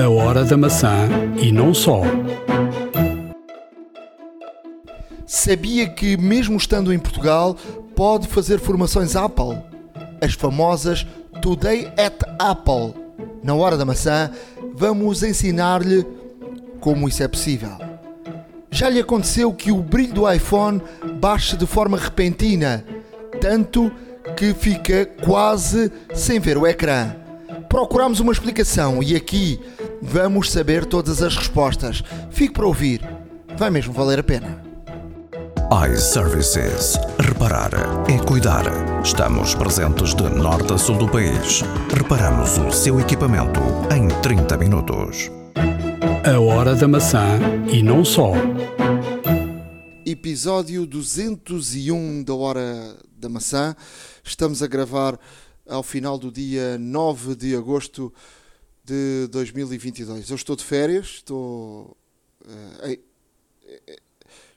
A hora da maçã e não só. Sabia que, mesmo estando em Portugal, pode fazer formações Apple? As famosas Today at Apple. Na hora da maçã, vamos ensinar-lhe como isso é possível. Já lhe aconteceu que o brilho do iPhone baixe de forma repentina, tanto que fica quase sem ver o ecrã. Procuramos uma explicação e aqui vamos saber todas as respostas. Fique para ouvir, vai mesmo valer a pena iServices. Reparar é cuidar. Estamos presentes de norte a sul do país. Reparamos o seu equipamento em 30 minutos. A hora da maçã e não só. Episódio 201 da Hora da Maçã. Estamos a gravar ao final do dia 9 de agosto de 2022. Eu estou de férias, estou. Uh,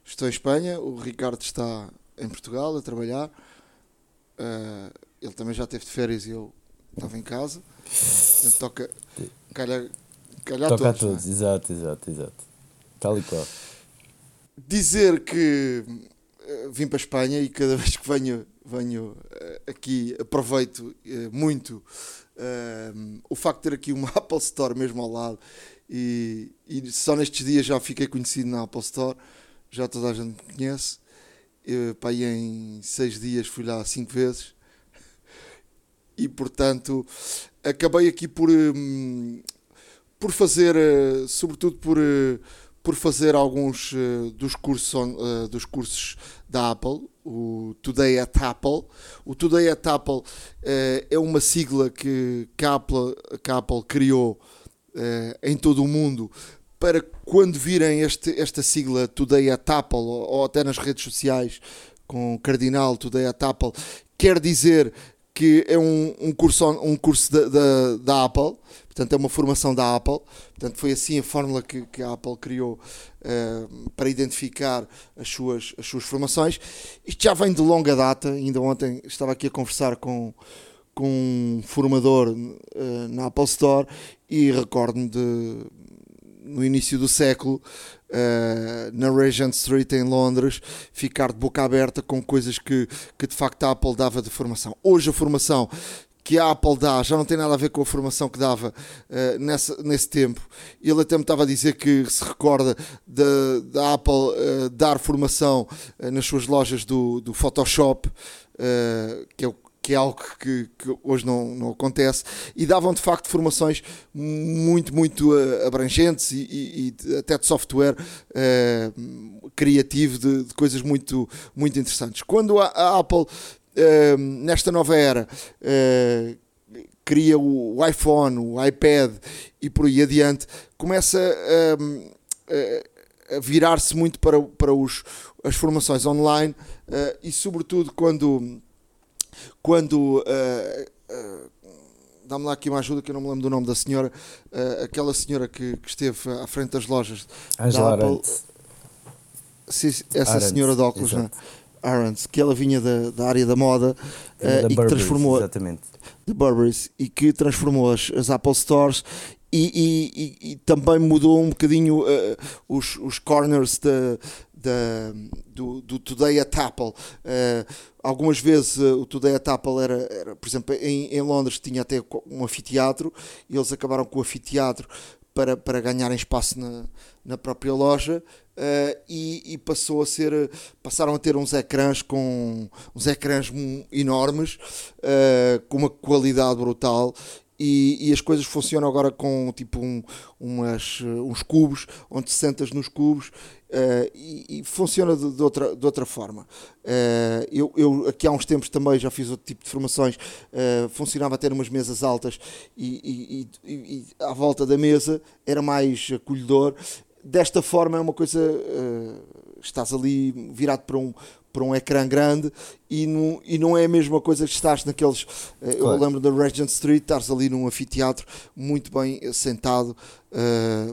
Estou em Espanha, o Ricardo está em Portugal a trabalhar. Uh, ele também já teve de férias e eu estava em casa. Portanto, toca. Calha, calhar toca todos, a todos, é? exato, exato, exato. Tal e qual. Dizer que uh, vim para a Espanha e cada vez que venho, venho uh, aqui aproveito muito o facto de ter aqui uma Apple Store mesmo ao lado. E, e só nestes dias já fiquei conhecido na Apple Store já toda a gente me conhece. Eu, pá, em seis dias fui lá cinco vezes e portanto acabei aqui por, hum, por fazer, uh, sobretudo por, uh, por fazer alguns uh, dos, cursos dos cursos da Apple, o Today at Apple. O Today at Apple é uma sigla que, que, a Apple, que a Apple criou em todo o mundo para quando virem este, esta sigla Today at Apple ou, ou até nas redes sociais com Cardinal Today at Apple, quer dizer que é um, um curso, um curso da, da, da, Apple, portanto é uma formação da Apple, portanto foi assim a fórmula que, que a Apple criou uh, para identificar as suas, as suas formações. Isto já vem de longa data, ainda ontem estava aqui a conversar com, com um formador uh, na Apple Store e recordo-me de no início do século, uh, na Regent Street em Londres, ficar de boca aberta com coisas que, que de facto a Apple dava de formação. Hoje a formação que a Apple dá já não tem nada a ver com a formação que dava uh, nessa, nesse tempo. Ele até me estava a dizer que se recorda da Apple uh, dar formação uh, nas suas lojas do, do Photoshop, que é que é algo que, que, hoje não, não acontece, e davam de facto formações muito, muito uh, abrangentes e, e, e, até de software uh, criativo, de, de, coisas muito, muito interessantes. Quando a, a Apple, uh, nesta nova era, cria o, iPhone, o iPad e por aí adiante, começa a virar-se muito para, para os, as formações online e, sobretudo, quando quando. Uh, uh, Dá-me lá aqui uma ajuda que eu não me lembro do nome da senhora, uh, aquela senhora que, que, esteve à frente das lojas Angela da Apple. Sim, essa Arendt, senhora de óculos, né? Arendt, que ela vinha da, da área da moda uh, e que transformou exatamente. de Burberry e que transformou as, as Apple Stores e, e, e, também mudou um bocadinho uh, os, os corners da, da, do, do Today at Apple. Uh, algumas vezes uh, o Today at Apple era, era por exemplo, em, em, Londres tinha até um anfiteatro e eles acabaram com o anfiteatro para, para ganharem espaço na, na própria loja. Uh, e, e, passou a ser passaram a ter uns ecrãs com uns ecrãs enormes com uma qualidade brutal e, e, as coisas funcionam agora com tipo um, umas, uns cubos, onde sentas nos cubos uh, e, e, funciona de, de, outra, de outra forma. Uh, eu, eu, aqui há uns tempos também já fiz outro tipo de formações, uh, funcionava a ter umas mesas altas e, e, e, à volta da mesa era mais acolhedor. Desta forma é uma coisa, estás ali virado para um, para um ecrã grande e não, e não é a mesma coisa que estás naqueles. Claro. Eu lembro da Regent Street, estás ali num anfiteatro muito bem sentado,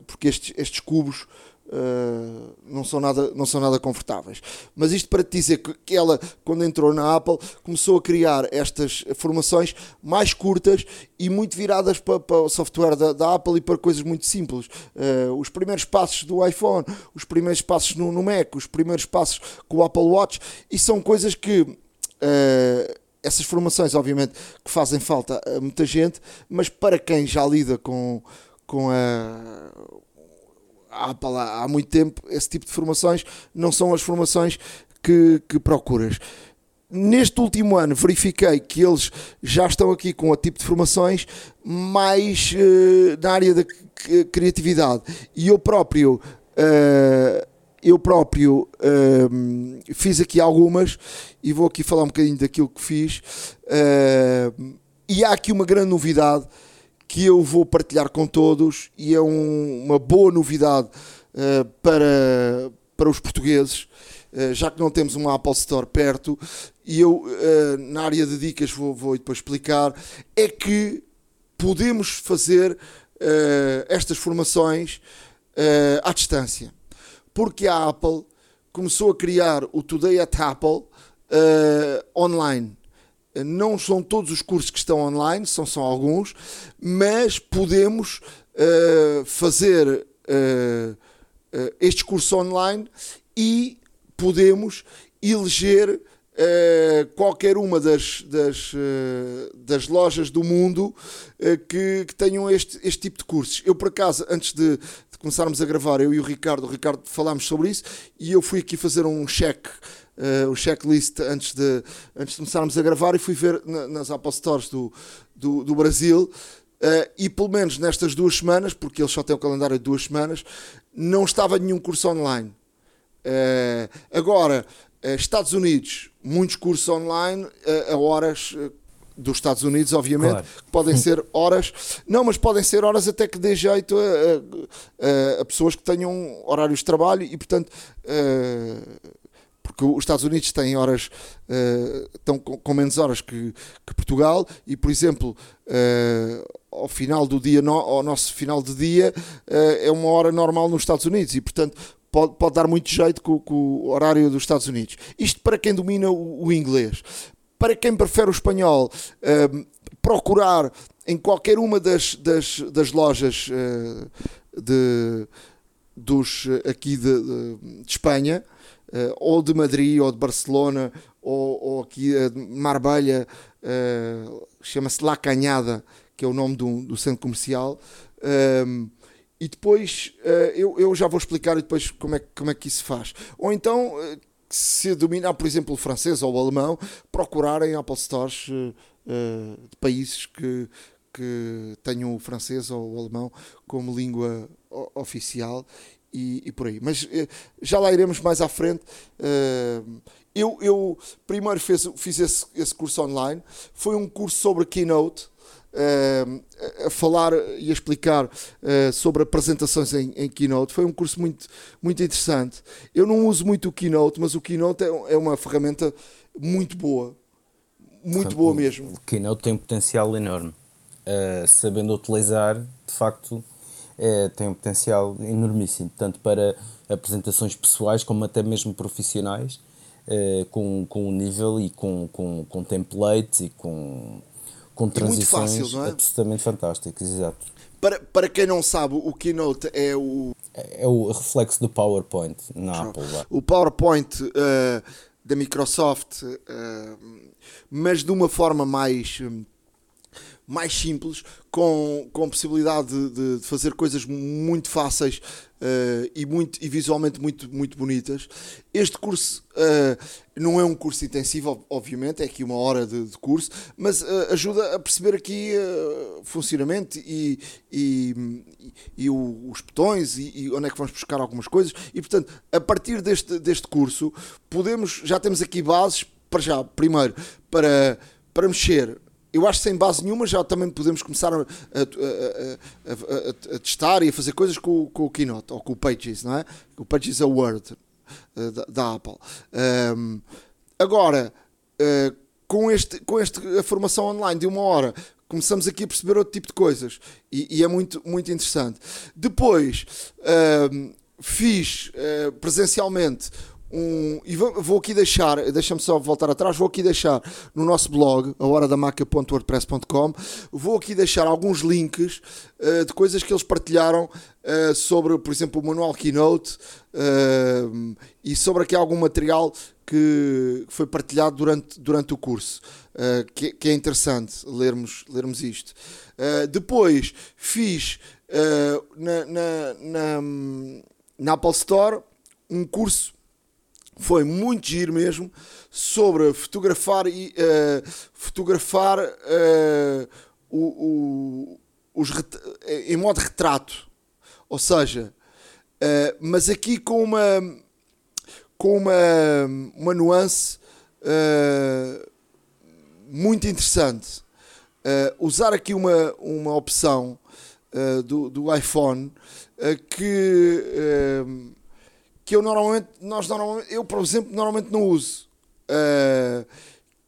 porque estes, estes cubos uh, não, são nada, não são nada confortáveis. Mas isto para te dizer que, que ela, quando entrou na Apple, começou a criar estas formações mais curtas e muito viradas para, para o software da, da, Apple e para coisas muito simples. Uh, os primeiros passos do iPhone, os primeiros passos no, no, Mac, os primeiros passos com o Apple Watch, e são coisas que. Uh, essas formações, obviamente, que fazem falta a muita gente, mas para quem já lida com, com a, há, há muito tempo, esse tipo de formações não são as formações que, que procuras. Neste último ano verifiquei que eles já estão aqui com o tipo de formações mais uh, na área da criatividade e eu próprio uh, eu próprio uh, fiz aqui algumas e vou aqui falar um bocadinho daquilo que fiz e há aqui uma grande novidade que eu vou partilhar com todos e é um, uma boa novidade uh, para, para os portugueses, uh, já que não temos uma Apple Store perto, e eu uh, na área de dicas vou, vou depois explicar, é que podemos fazer estas formações à distância. Porque a Apple começou a criar o Today at Apple online não são todos os cursos que estão online, são só alguns, mas podemos uh, fazer uh, uh, estes cursos online e podemos eleger qualquer uma das, das, das lojas do mundo que, que, tenham este, este tipo de cursos. Eu, por acaso, antes de, de começarmos a gravar, eu e o Ricardo, o Ricardo falámos sobre isso e eu fui aqui fazer um check uh, o checklist antes de, antes de começarmos a gravar e fui ver na, nas Apple Stores do, do, do Brasil. Uh, e pelo menos nestas duas semanas, porque eles só têm o calendário de duas semanas, não estava nenhum curso online. Uh, agora, Estados Unidos, muitos cursos online a horas dos Estados Unidos, obviamente, claro. podem ser horas, não, mas podem ser horas até que dê jeito a, a, a pessoas que tenham horários de trabalho e, portanto, uh, porque os Estados Unidos têm horas, uh, estão com, com, menos horas que, que, Portugal, e por exemplo, uh, ao final do dia, no, ao nosso final de dia, uh, é uma hora normal nos Estados Unidos, e portanto pode, pode dar muito jeito com, com o horário dos Estados Unidos. Isto para quem domina o, o inglês. Para quem prefere o espanhol, procurar em qualquer uma das, das, das lojas de, dos, aqui de, de, de Espanha, uh, ou de Madrid, ou de Barcelona, ou, ou aqui uh, de Marbella, uh, chama-se La Canhada, que é o nome do, do centro comercial. Um, e depois eu, eu já vou explicar depois como é, como é que isso faz. Ou então, se dominar, por exemplo, o francês ou o alemão, procurarem Apple Stores de países que, que tenham o francês ou o alemão como língua oficial e, e por aí. Mas uh, já lá iremos mais à frente. Uh, eu, eu primeiro fez, fiz esse, esse curso online, foi um curso sobre Keynote. Uh, a falar e a explicar uh, sobre apresentações em, em, Keynote. Foi um curso muito, muito interessante. Eu não uso muito o Keynote, mas o Keynote é, é uma ferramenta muito boa. Muito boa mesmo. O Keynote tem um potencial enorme. Uh, sabendo utilizar, de facto, é, tem um potencial enormíssimo, tanto para apresentações pessoais como até mesmo profissionais, é, com, com um nível e com, com, com templates e com, com transições fácil, é? absolutamente fantásticas, exato. Para, para quem não sabe, o Keynote é o. É, é o reflexo do PowerPoint na Apple. O PowerPoint uh, da Microsoft, uh, mas de uma forma mais. Mais simples, com, com possibilidade de, de fazer coisas muito fáceis uh, e, muito, e visualmente muito, muito bonitas. Este curso uh, não é um curso intensivo, obviamente, é aqui uma hora de, de curso, mas uh, ajuda a perceber aqui funcionamento e, e, e, e o, os botões e, e, onde é que vamos buscar algumas coisas. E portanto, a partir deste, deste curso, podemos, já temos aqui bases para já, primeiro, para, para mexer eu acho que sem base nenhuma já também podemos começar a, a, a, a testar e a fazer coisas com, com, o Keynote ou com o Pages, não é? O Pages é o Word uh, da, da, Apple. Um, agora, uh, com, este, com este, a formação online de uma hora, começamos aqui a perceber outro tipo de coisas e, e é muito, muito interessante. Depois, um, fiz uh, presencialmente um, e vou, aqui deixar, deixa-me só voltar atrás, vou aqui deixar no nosso blog, a horadamaca.wordpress.com, vou aqui deixar alguns links uh, de coisas que eles partilharam uh, sobre, por exemplo, o manual Keynote uh, e sobre aqui algum material que foi partilhado durante, durante o curso, que, que, é interessante lermos, lermos isto. depois fiz na, na, na, na Apple Store um curso foi muito giro mesmo sobre fotografar e uh, fotografar uh, o, o, os em modo retrato. Ou seja uh, mas aqui com uma com uma, uma nuance muito interessante. Usar aqui uma, uma opção do, do iPhone que que eu normalmente, nós normalmente, eu por exemplo, normalmente não uso, uh,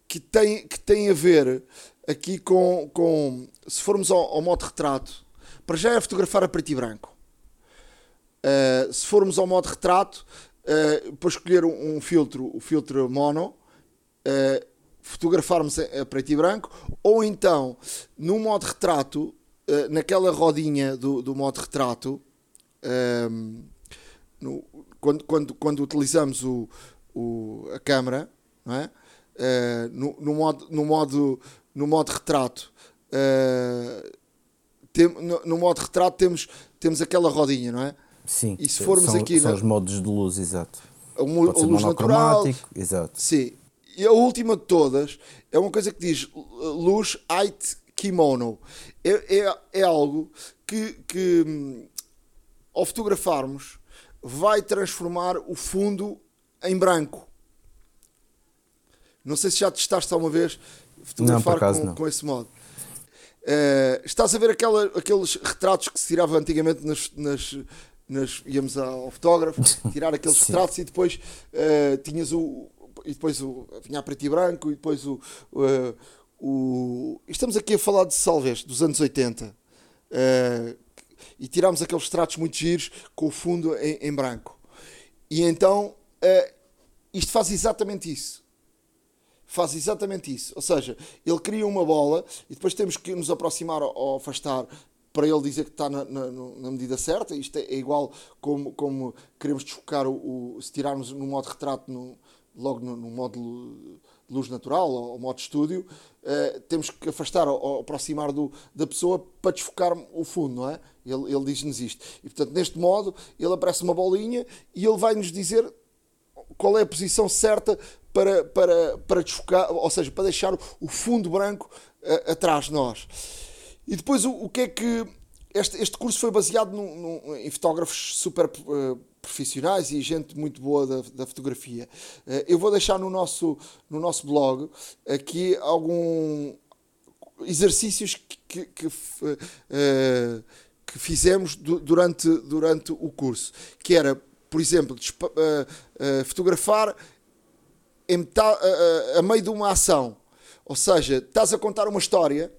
que, tem, que tem a ver aqui com, com se formos ao, ao modo retrato, para já é fotografar a preto e branco. Uh, se formos ao modo retrato, uh, para escolher um, um, filtro, o filtro mono, uh, fotografarmos a, preto e branco, ou então no modo retrato, naquela rodinha do, do modo retrato, no, quando, quando, quando utilizamos o, o, a câmera, não é? Uh, no, no, modo, no, modo, no modo retrato, uh, tem, no, no, modo retrato temos, temos aquela rodinha, não é? Sim, e se formos são, aqui são na, os modos de luz, exato. A, a luz natural, exato. Sim. E a última de todas é uma coisa que diz luz height kimono. É, é, é algo que, que hum, ao fotografarmos vai transformar o fundo em branco. Não sei se já testaste alguma vez fotografar não, com, não. com esse modo. Uh, estás a ver aquela, aqueles retratos que se tirava antigamente nas, nas, nas íamos ao fotógrafo tirar aqueles retratos e depois uh, tinhas o e depois o vinha a preto e branco e depois o, uh, o estamos aqui a falar de Salves dos anos 80 uh, e tirámos aqueles tratos muito giros com o fundo em, em branco. E então uh, isto faz exatamente isso. Faz exatamente isso. Ou seja, ele cria uma bola e depois temos que nos aproximar ou afastar para ele dizer que está na, na, na medida certa. Isto é, é, igual como, como queremos desfocar o, o, se tirarmos no modo retrato no, logo no, no modo luz natural ou, modo estúdio, uh, temos que afastar ou, aproximar do, da pessoa para desfocar o fundo, não é? Ele, ele diz-nos isto. E portanto, neste modo, ele aparece uma bolinha e ele vai nos dizer qual é a posição certa para, para, para desfocar, ou seja, para deixar o fundo branco uh, atrás de nós. E depois o, o que é que. Este, este curso foi baseado no, no, em fotógrafos super uh, profissionais e gente muito boa da, da fotografia. Uh, eu vou deixar no nosso, no nosso blog aqui algum exercícios que, que, que, uh, que fizemos durante, durante o curso, que era, por exemplo, fotografar em metade, a meio de uma ação. Ou seja, estás a contar uma história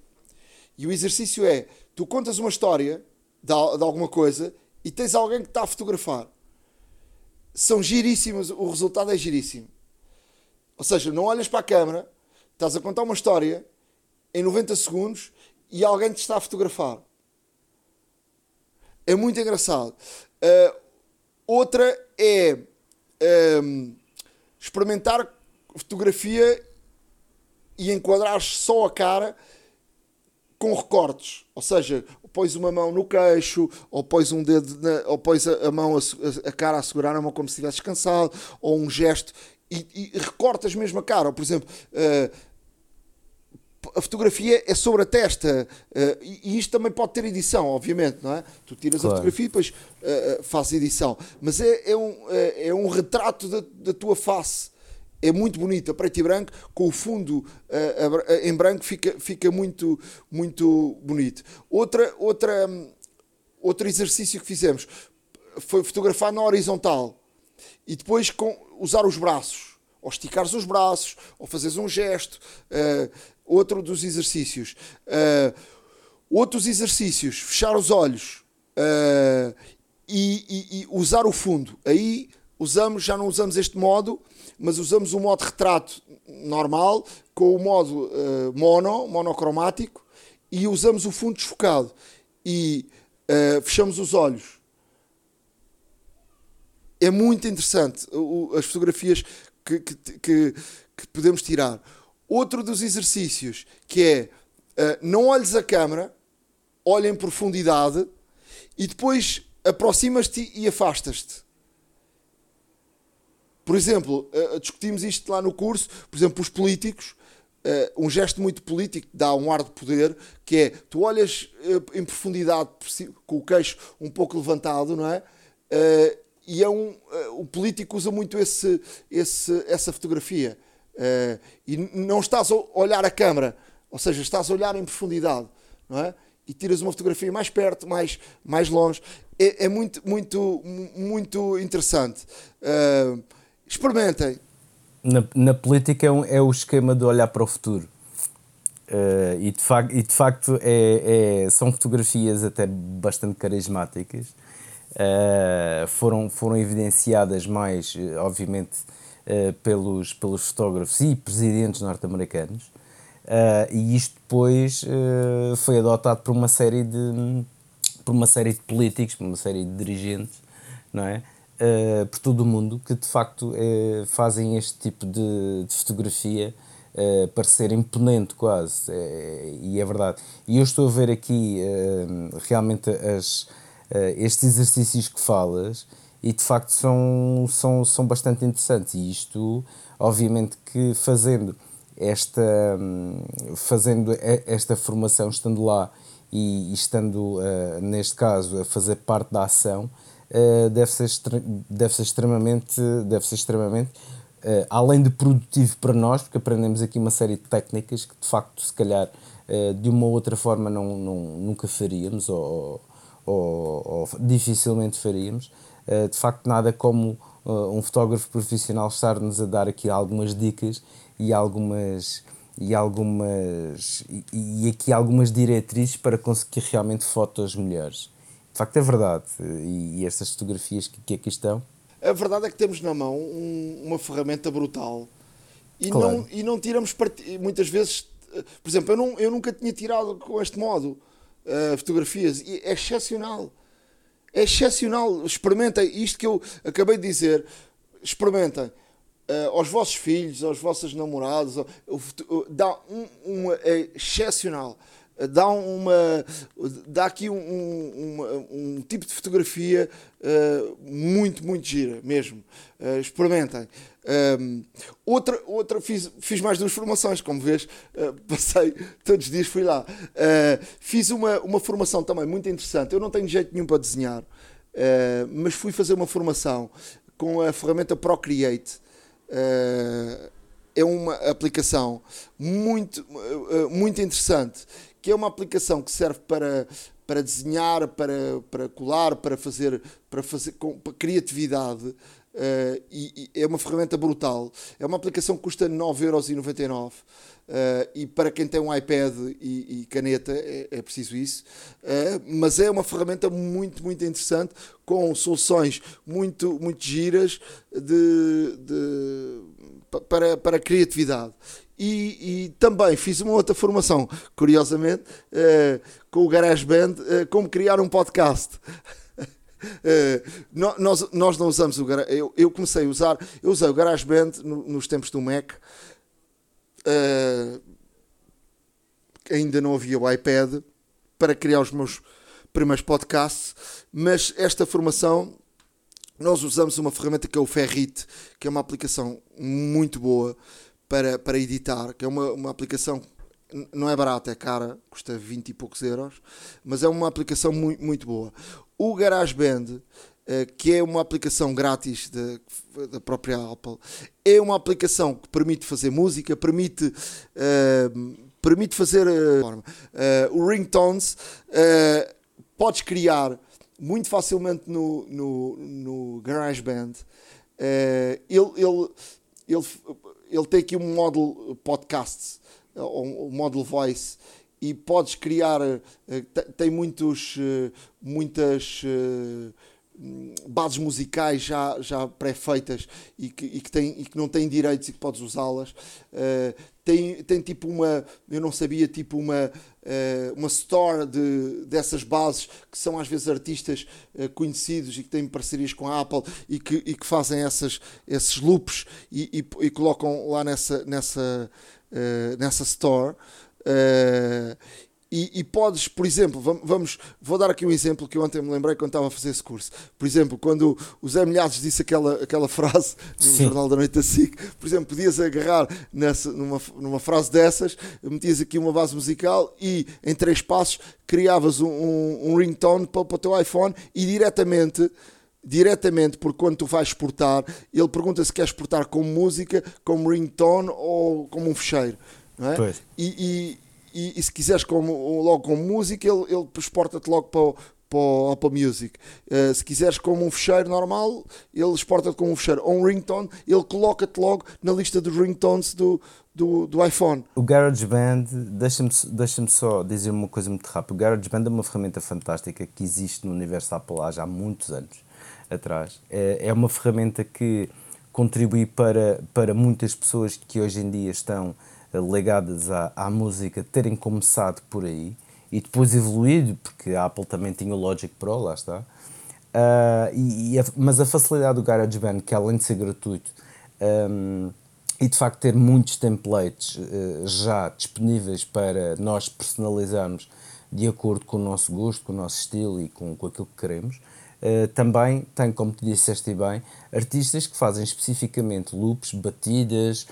e o exercício é: tu contas uma história de, de alguma coisa e tens alguém que está a fotografar são giríssimas, o resultado é giríssimo. Ou seja, não olhas para a câmera, estás a contar uma história em 90 segundos e alguém te está a fotografar. É muito engraçado. Uh, outra é um, ehm, experimentar fotografia e enquadrar só a cara com recortes. Ou seja, pões uma mão no queixo, ou pões um dedo, na, ou pões a, a mão, a, a, cara a segurar a mão como se estivesse cansado, ou um gesto, e, e recortas mesmo a cara. Ou, por exemplo, uh, a fotografia é sobre a testa, uh, e, e, isto também pode ter edição, obviamente, não é? Tu tiras claro. a fotografia e depois uh, fazes edição, mas é, é, um, é, um retrato da, da tua face é muito bonita, preto e branco, com o fundo uh, em branco fica, fica muito, muito bonito. Outra, outra, um, outro exercício que fizemos foi fotografar na horizontal e depois com, usar os braços, ou esticares os braços, ou fazeres um gesto. Uh, outro dos exercícios. Uh, outros exercícios, fechar os olhos e, e, e usar o fundo. Aí usamos, já não usamos este modo, mas usamos o modo retrato normal com o modo uh, mono, monocromático e usamos o fundo desfocado e uh, fechamos os olhos. É muito interessante o, as fotografias que, que, que, que, podemos tirar. Outro dos exercícios que é uh, não olhes a câmera, olha em profundidade e depois aproximas-te e afastas-te. Por exemplo, uh, discutimos isto lá no curso, por exemplo, os políticos, uh, um gesto muito político dá um ar de poder, que é, tu olhas em profundidade, com o queixo um pouco levantado, não é? e é um, o político usa muito esse, esse, essa fotografia. e não estás a olhar a câmara, ou seja, estás a olhar em profundidade, não é? E tiras uma fotografia mais perto, mais, mais longe. É, é muito, muito, muito interessante. Uh, Experimentem. Na, na política é, um, é, o esquema de olhar para o futuro. Uh, e, de e de facto é, é, são fotografias até bastante carismáticas. Uh, foram, foram evidenciadas mais, obviamente, uh, pelos, pelos fotógrafos e presidentes norte-americanos. e isto depois foi adotado por uma série de por uma série de políticos, por uma série de dirigentes, não é? Uh, por todo o mundo que de facto uh, fazem este tipo de, de fotografia uh, parecer imponente quase, e é verdade. E eu estou a ver aqui realmente as, estes exercícios que falas e de facto são, são, são bastante interessantes e isto obviamente que fazendo esta, fazendo esta formação, estando lá e, e estando, uh, neste caso, a fazer parte da ação, uh, deve, ser deve ser extremamente, deve ser extremamente uh, além de produtivo para nós, porque aprendemos aqui uma série de técnicas que de facto, se calhar, uh, de uma ou outra forma não, não, nunca faríamos ou, ou, ou dificilmente faríamos. de facto, nada como um fotógrafo profissional estar-nos a dar aqui algumas dicas e algumas e algumas e aqui algumas diretrizes para conseguir realmente fotos melhores de facto é verdade. E, e estas fotografias que, que aqui estão. A verdade é que temos na mão um, uma ferramenta brutal e, claro. não, e não tiramos part... muitas vezes. Por exemplo, eu, não, eu nunca tinha tirado com este modo uh, fotografias e é excepcional. É excepcional. Experimentem isto que eu acabei de dizer. Experimentem. Uh, aos vossos filhos, aos vossos namorados, uh, dá um, um, é excepcional dá uma dá aqui um, um, um tipo de fotografia uh, muito muito gira mesmo. Uh, experimentem. Um, outra outra fiz fiz mais duas formações como vês. Uh, passei todos os dias fui lá. Fiz uma uma formação também muito interessante. Eu não tenho jeito nenhum para desenhar mas fui fazer uma formação com a ferramenta Procreate é uma aplicação muito muito interessante que é uma aplicação que serve para, para desenhar, para, para colar, para fazer, para fazer com para criatividade. Uh, e, e, é uma ferramenta brutal. É uma aplicação que custa 9,99€. Uh, eh, e para quem tem um iPad e, e caneta é, é, preciso isso. Uh, mas é uma ferramenta muito, muito interessante, com soluções muito, muito giras de, de para, para a criatividade. E, e, também fiz uma outra formação, curiosamente, uh, com o GarageBand, uh, como criar um podcast. Uh, nós, nós não usamos o GarageBand, eu, eu, comecei a usar, eu usei o GarageBand no, nos tempos do Mac, ainda não havia o iPad para criar os meus primeiros podcasts, mas esta formação nós usamos uma ferramenta que é o Ferrit, que é uma aplicação muito boa para, para editar, que é uma, uma aplicação não é barata, é cara, custa 20 e poucos euros, mas é uma aplicação muito, muito boa. O GarageBand, eh, que é uma aplicação grátis da própria Apple, é uma aplicação que permite fazer música, permite, uh, permite fazer uh, uh, ringtones, podes criar muito facilmente no, no, no GarageBand. ele, ele, ele ele tem aqui um módulo podcast, um módulo voice, e podes criar, eh, tem muitos, eh, muitas, eh, bases musicais já, já pré-feitas e que, e, que tem, e que não têm direitos e que podes usá-las. Uh, tem, tem tipo uma, eu não sabia, tipo uma, uh, uma store de, dessas bases que são às vezes artistas uh, conhecidos e que têm parcerias com a Apple e que, e que fazem essas, esses loops e, e, e colocam lá nessa, nessa, nessa store. E, e, podes, por exemplo, vamos, vou dar aqui um exemplo que eu ontem me lembrei quando estava a fazer esse curso. Por exemplo, quando o Zé Milhares disse aquela, aquela frase no Sim. Jornal da Noite da SIC, por exemplo, podias agarrar nessa, numa, numa frase dessas, metias aqui uma base musical e em três passos criavas um, um, um ringtone para, para o teu iPhone e diretamente diretamente, porque quando tu vais exportar, ele pergunta se quer exportar como música, como ringtone ou como um fecheiro. Não é? E, e, e, se quiseres logo como música, ele, ele exporta-te logo para o, para o Apple Music. Uh, se quiseres como um fecheiro normal, ele exporta-te como um fecheiro. Ou um ringtone, ele coloca-te logo na lista dos ringtones do, do, do iPhone. O GarageBand, deixa-me deixa só dizer uma coisa muito rápida. O GarageBand é uma ferramenta fantástica que existe no universo Apple há muitos anos atrás. É, é uma ferramenta que contribui para, para muitas pessoas que hoje em dia estão ligadas à, à música terem começado por aí e depois evoluído, porque a Apple também tinha o Logic Pro, lá está. Uh, e, e a, mas a facilidade do GarageBand, que além de ser gratuito um, e de facto ter muitos templates uh, já disponíveis para nós personalizarmos de acordo com o nosso gosto, com o nosso estilo e com, com aquilo que queremos, uh, também tem, como tu disseste bem, artistas que fazem especificamente loops, batidas,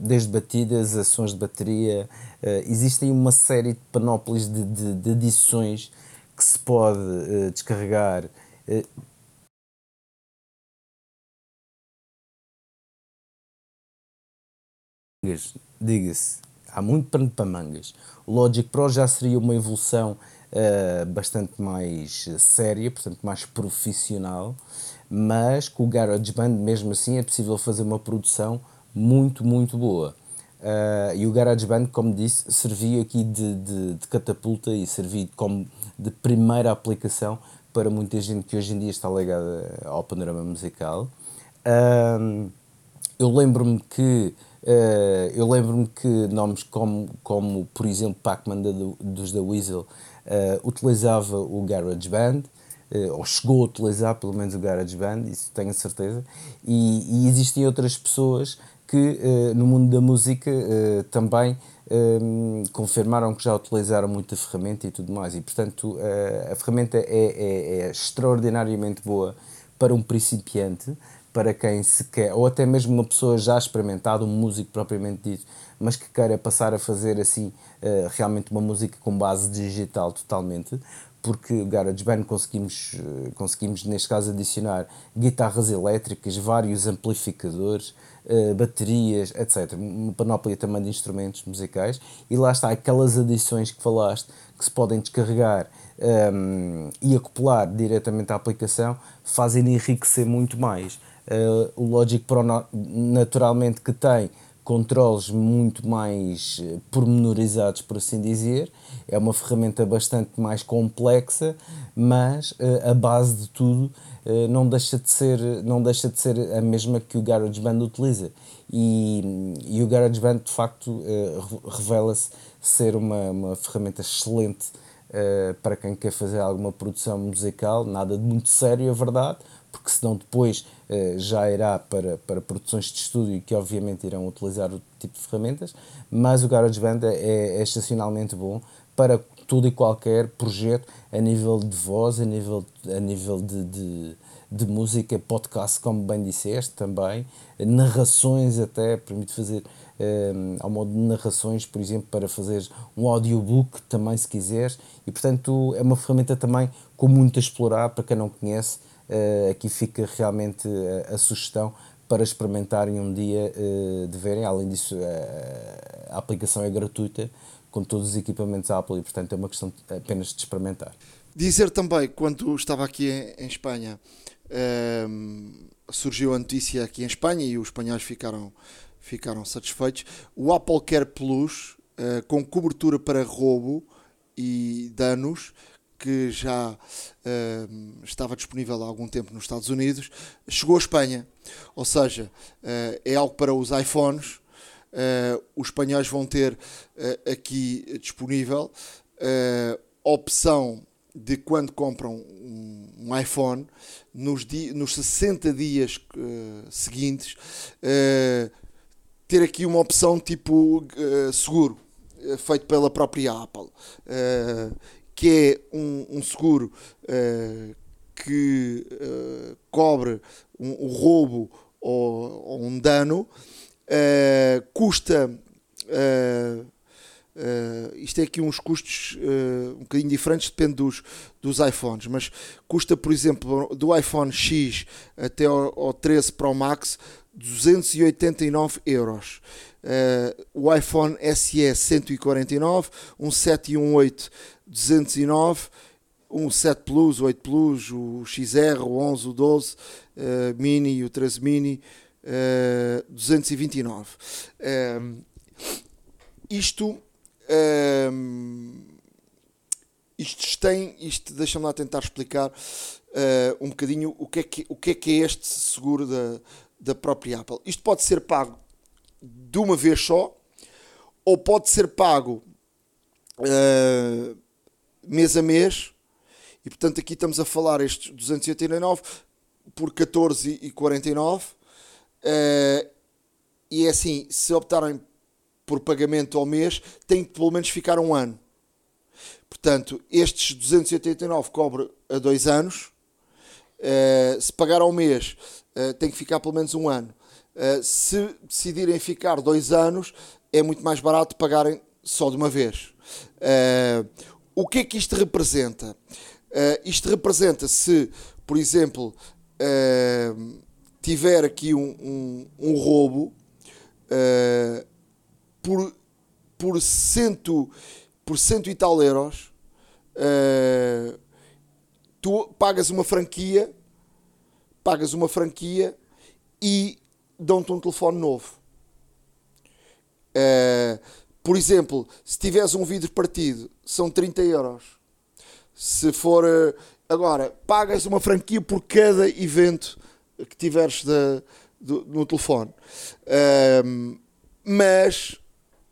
desde batidas, ações de bateria, uh, existem uma série de panóplias de, de, de adições que se pode uh, descarregar. Diga-se, há muito pano para mangas. O Logic Pro já seria uma evolução bastante mais séria, portanto mais profissional, mas com o GarageBand, mesmo assim, é possível fazer uma produção muito, muito boa. Uh, e o GarageBand, como disse, serviu aqui de, de, de, catapulta e serviu como de primeira aplicação para muita gente que hoje em dia está ligada ao panorama musical. Uh, eu lembro-me que uh, eu lembro-me que nomes como, como por exemplo Pac-Man dos da Weasel utilizava o GarageBand ou chegou a utilizar pelo menos o GarageBand, isso tenho certeza, e, e existem outras pessoas que uh, no mundo da música uh, também uh, confirmaram que já utilizaram muita ferramenta e tudo mais. E, portanto, a ferramenta é, é, é, extraordinariamente boa para um principiante, para quem se quer, ou até mesmo uma pessoa já experimentada, um músico propriamente dito, mas que queira passar a fazer assim realmente uma música com base digital totalmente, porque o GarageBand conseguimos, conseguimos neste caso adicionar guitarras elétricas, vários amplificadores, uh, baterias, etc. Uma panóplia também de instrumentos musicais. E lá está, aquelas adições que falaste que se podem descarregar um, ehm, e acoplar diretamente à aplicação fazem enriquecer muito mais. Uh, o Logic Pro naturalmente que tem controles muito mais eh, pormenorizados, por assim dizer. É uma ferramenta bastante mais complexa, mas uh, a base de tudo não, deixa de ser, não deixa de ser a mesma que o GarageBand utiliza. E, e o GarageBand, de facto, uh, revela-se ser uma, uma ferramenta excelente para quem quer fazer alguma produção musical, nada de muito sério, é verdade, porque senão depois eh, já irá para, para produções de estúdio que obviamente irão utilizar o tipo de ferramentas, mas o GarageBand é, é excepcionalmente bom para tudo e qualquer projeto a nível de voz, a nível, a nível de, de, de música, podcast, como bem disseste também, narrações até, permite fazer um, eh, ao modo de narrações, por exemplo, para fazer um audiobook também se quiseres, e portanto é uma ferramenta também com muito a explorar para quem não conhece, uh, aqui fica realmente a, a, sugestão para experimentarem um dia uh, de verem. Além disso, uh, a aplicação é gratuita com todos os equipamentos Apple e, portanto, é uma questão apenas de experimentar. Dizer também, quando estava aqui em, Espanha, ehm, surgiu a notícia aqui em Espanha e os espanhóis ficaram, ficaram satisfeitos. O Apple Care Plus, com cobertura para roubo e danos, que já uh, estava disponível há algum tempo nos Estados Unidos, chegou à Espanha. Ou seja, uh, é algo para os iPhones. Uh, os espanhóis vão ter aqui disponível a opção de quando compram um, iPhone, nos, nos 60 dias seguintes, ter aqui uma opção tipo seguro feito pela própria Apple que é um, um seguro uh, que uh, cobre um, um, roubo ou, ou um dano, uh, custa. isto é aqui uns custos um bocadinho diferentes, depende dos, dos iPhones, mas custa, por exemplo, do iPhone X até ao, ao 13 Pro Max 289 euros. Uh, o iPhone SE 149, um 7 e um 8 209, um 7 Plus, o 8 Plus, o XR, o 11, o 12 uh, Mini o 13 Mini, uh, 229. Uh, isto, isto tem, isto deixa-me lá tentar explicar uh, um bocadinho o que, é que, o que é que é este seguro da, da própria Apple. Isto pode ser pago de uma vez só, ou pode ser pago uh, mês a mês, e portanto aqui estamos a falar estes 289 por 14,49. Uh, e é assim, se optarem por pagamento ao mês, tem que pelo menos ficar um ano. Portanto, estes 289 cobre a dois anos. Uh, se pagar ao mês, uh, tem que ficar pelo menos um ano. Uh, se decidirem ficar dois anos, é muito mais barato pagarem só de uma vez. O que é que isto representa? Isto representa se, por exemplo, uh, tiver aqui um, um, um roubo uh, por, por, cento, por cento e tal euros, tu pagas uma franquia, pagas uma franquia e dão-te um telefone novo. Uh, por exemplo, se tiveres um vidro partido, são 30 euros. Se for. Agora, pagas uma franquia por cada evento que tiveres de, de, no telefone. Um, mas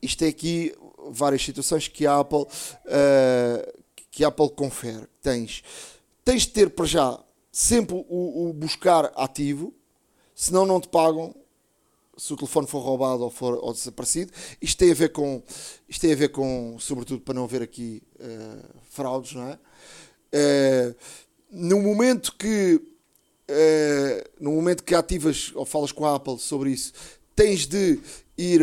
isto é aqui várias situações que a Apple, uh, que a Apple confere. Tens, tens de ter para já sempre o, o buscar ativo, senão não te pagam se o telefone for roubado ou for ou desaparecido. Isto tem a ver com, isto tem a ver com, sobretudo para não haver aqui uh, fraudes, não é? Uh, no momento que uh, no momento que ativas ou falas com a Apple sobre isso, tens de ir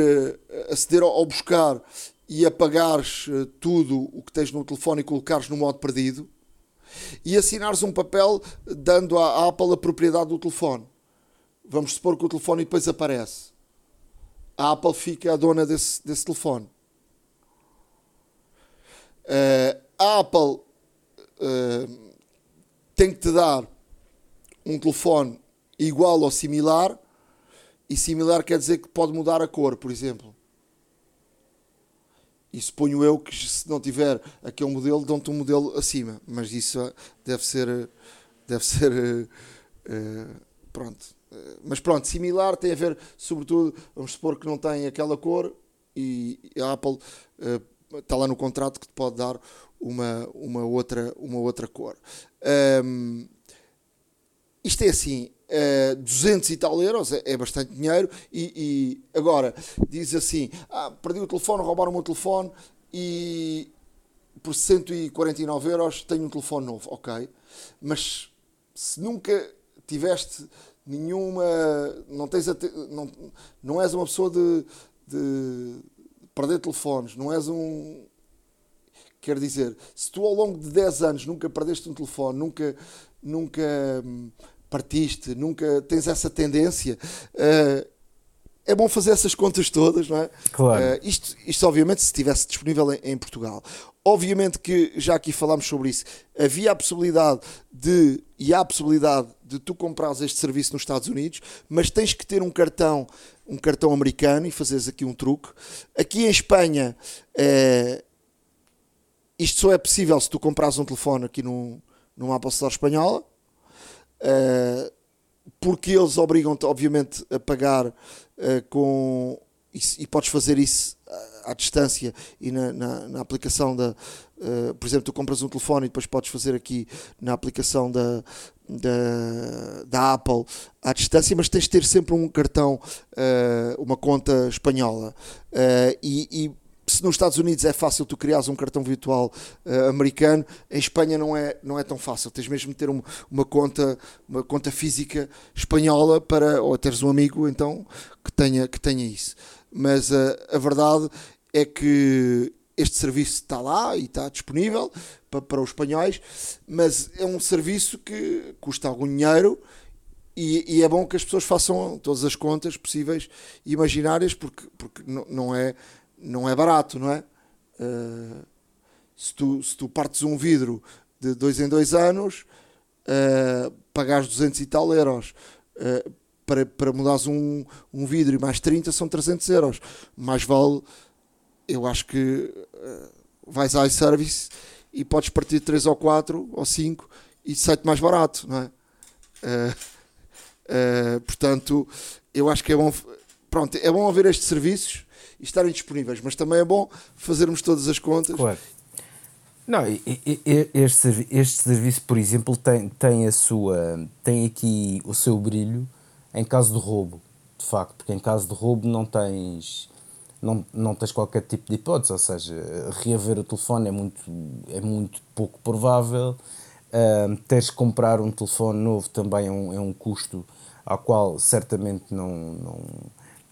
aceder ao, ao buscar e apagares tudo o que tens no telefone e colocares no modo perdido e assinares um papel dando à Apple a propriedade do telefone vamos supor que o telefone depois aparece. A Apple fica a dona desse, desse telefone. Uh, a Apple uh, tem que te dar um telefone igual ou similar, e similar quer dizer que pode mudar a cor, por exemplo. E suponho eu que se não tiver aquele modelo, dão-te um modelo acima. Mas isso deve ser. Deve ser. Uh, pronto mas pronto, similar tem a ver, sobretudo, vamos supor que não tem aquela cor e a Apple uh, está lá no contrato que te pode dar uma, uma, outra, uma outra cor. Um, isto é assim, uh, eh, 200 e tal euros é, é bastante dinheiro e, e, agora diz assim, ah, perdi o telefone, roubaram o meu telefone e por 149 euros tenho um telefone novo, ok, mas se nunca tiveste nenhuma. Não, tens não, não és uma pessoa de, de perder telefones, não és um. Quer dizer, se tu ao longo de 10 anos nunca perdeste um telefone, nunca, nunca hum, partiste, nunca tens essa tendência, uh, é bom fazer essas contas todas, não é? Claro. Uh, isto, isto, obviamente, se estivesse disponível em, em, Portugal. Obviamente que, já aqui falámos sobre isso, havia a possibilidade de, e há a possibilidade de tu comprares este serviço nos Estados Unidos, mas tens que ter um cartão, um cartão americano e fazeres aqui um truque. Aqui em Espanha, é, isto só é possível se tu compras um telefone aqui no, numa Apple Store espanhola, uh, porque eles obrigam-te, obviamente, a pagar uh, com. E, e, podes fazer isso à, à distância e na, na, na aplicação da. Por exemplo, tu compras um telefone e depois podes fazer aqui na aplicação da, da, da Apple à distância, mas tens de ter sempre um cartão, uma conta espanhola. e se nos Estados Unidos é fácil tu criares um cartão virtual uh, americano, em Espanha não é, não é tão fácil. Tens mesmo de ter uma, uma, conta, uma conta física espanhola para, ou teres um amigo então que tenha, que tenha isso. Mas uh, a verdade é que este serviço está lá e está disponível para, para os espanhóis, mas é um serviço que custa algum dinheiro e, e, é bom que as pessoas façam todas as contas possíveis e imaginárias, porque, porque não, é, não é barato, não é? Uh, se, tu, se tu partes um vidro de dois em dois anos, uh, pagares 200 e tal euros. Uh, para, para mudares um, um vidro e mais 30 são 300 euros. Mais vale, eu acho que uh, vais à iService e podes partir 3 ou 4 ou 5 e sai-te mais barato, não é? Uh, portanto, eu acho que é bom. Pronto, é bom haver estes serviços e estarem disponíveis, mas também é bom fazermos todas as contas. Claro. Não, este, este serviço, por exemplo, tem, tem, a sua, tem aqui o seu brilho em caso de roubo, de facto, porque em caso de roubo não tens, não, não tens qualquer tipo de hipótese, ou seja, reaver o telefone é muito, é muito pouco provável, uh, teres que comprar um telefone novo também é um, é um custo ao qual certamente não, não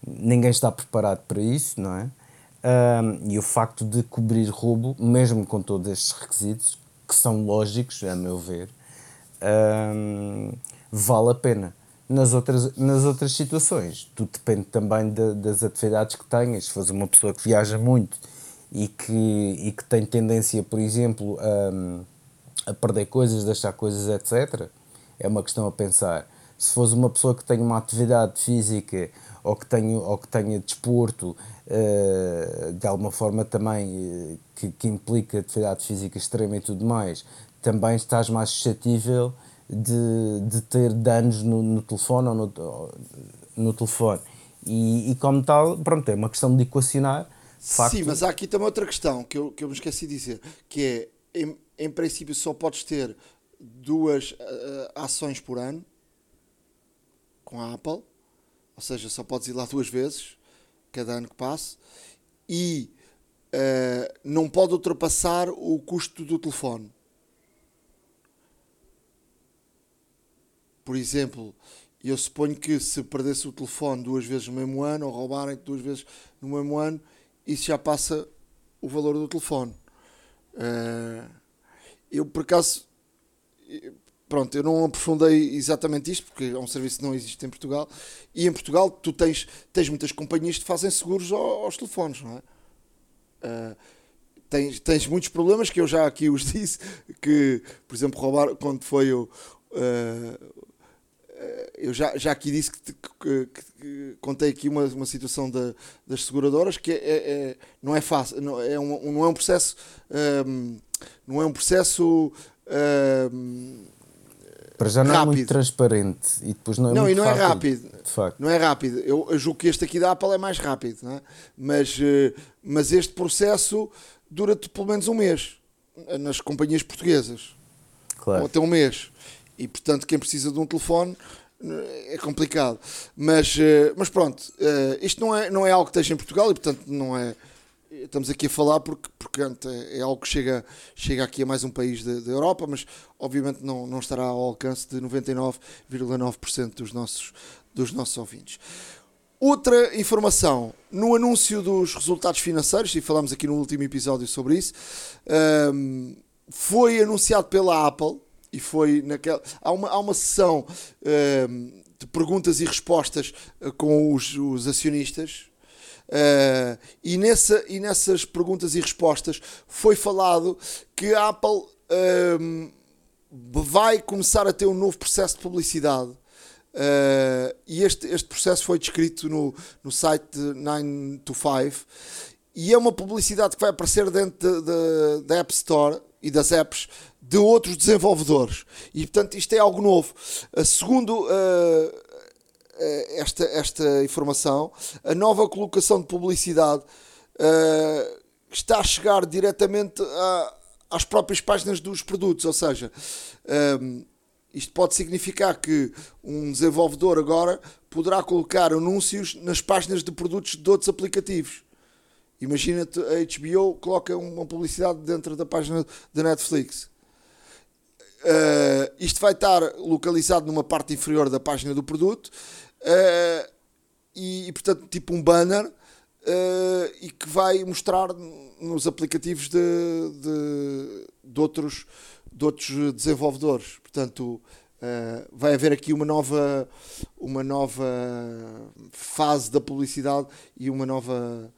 ninguém está preparado para isso, não é? Um, e o facto de cobrir roubo, mesmo com todos estes requisitos, que são lógicos, a meu ver, um, vale a pena. Nas outras, nas outras situações, tudo depende também de, das atividades que tenhas. Se fores uma pessoa que viaja muito e que, e que tem tendência, por exemplo, a, a perder coisas, deixar coisas, etc., é uma questão a pensar. Se fores uma pessoa que tem uma atividade física ou que tenha, ou que tenha desporto uh, de alguma forma também uh, que, que implica atividade física extrema e tudo mais, também estás mais suscetível de, de ter danos no, no telefone ou no, no telefone. E, e, como tal, pronto, é uma questão de equacionar. Facto... Sim, mas há aqui também outra questão que eu, que eu me esqueci de dizer, que é, em, em princípio só podes ter duas uh, ações por ano com a Apple, ou seja, só podes ir lá duas vezes, cada ano que passe, e uh, não pode ultrapassar o custo do telefone. Por exemplo, eu suponho que se perdesse o telefone duas vezes no mesmo ano, ou roubarem duas vezes no mesmo ano, isso já passa o valor do telefone. Uh, eu, por acaso, pronto, eu não aprofundei exatamente isto, porque é um serviço que não existe em Portugal. E em Portugal tu tens, tens muitas companhias que fazem seguros aos, aos telefones, não é? Uh, tens, tens muitos problemas que eu já aqui os disse, que, por exemplo, roubar quando foi o. Uh, eu já, já aqui disse que, que, que, contei aqui uma, uma situação da, das seguradoras que é, é, é não é fácil, não é um, não é um processo, um, não é um processo um, para já não rápido. é muito transparente e depois não é não, muito e não rápido, é rápido. De facto. Não é rápido. Eu, eu julgo que este aqui da Apple é mais rápido, não é? mas, eh, mas este processo dura-te pelo menos um mês nas companhias portuguesas. Claro. Ou até um mês. E portanto, quem precisa de um telefone eh, é complicado. Mas, eh, mas pronto, isto não é, não é algo que esteja em Portugal e portanto não é estamos aqui a falar porque, porque é algo que chega, chega aqui a mais um país da Europa, mas obviamente não, não estará ao alcance de 99,9% dos nossos, dos nossos ouvintes. Outra informação, no anúncio dos resultados financeiros, e falámos aqui no último episódio sobre isso, um, foi anunciado pela Apple, e foi naquela. Há uma, há uma sessão um, de perguntas e respostas uh, com os, os acionistas, Uh, e, nessa, e nessas perguntas e respostas foi falado que a Apple uh, vai começar a ter um novo processo de publicidade. Uh, e este, este processo foi descrito no, no site 9 to 5 e é uma publicidade que vai aparecer dentro da App Store e das apps de outros desenvolvedores. E portanto isto é algo novo. Uh, segundo uh, esta, esta informação, a nova colocação de publicidade uh, está a chegar diretamente a, às próprias páginas dos produtos, ou seja, um, isto pode significar que um desenvolvedor agora poderá colocar anúncios nas páginas de produtos de outros aplicativos. Imagina-te a HBO coloca uma publicidade dentro da página da Netflix. Uh, isto vai estar localizado numa parte inferior da página do produto uh, e, e, portanto, tipo um banner uh, e que vai mostrar nos aplicativos de, de, de, outros, de outros desenvolvedores. Portanto, vai haver aqui uma nova, uma nova fase da publicidade e uma nova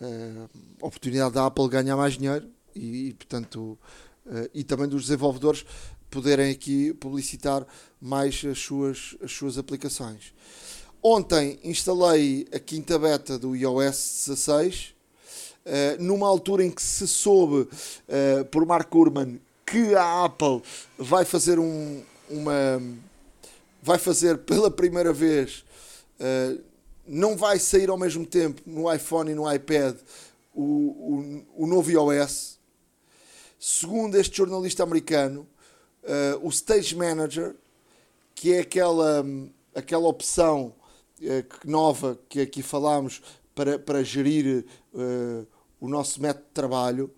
uh, oportunidade da Apple ganhar mais dinheiro e, e portanto, uh, e também dos desenvolvedores poderem aqui publicitar mais as suas, as suas aplicações. Ontem instalei a quinta beta do iOS 16, uh, eh, numa altura em que se soube uh, por Mark Gurman que a Apple vai fazer um, uma vai fazer pela primeira vez uh, não vai sair ao mesmo tempo no iPhone e no iPad o, o, o novo iOS. Segundo este jornalista americano, o Stage Manager, que é aquela, aquela opção uh, nova que aqui falámos para, para gerir uh, o nosso método de trabalho,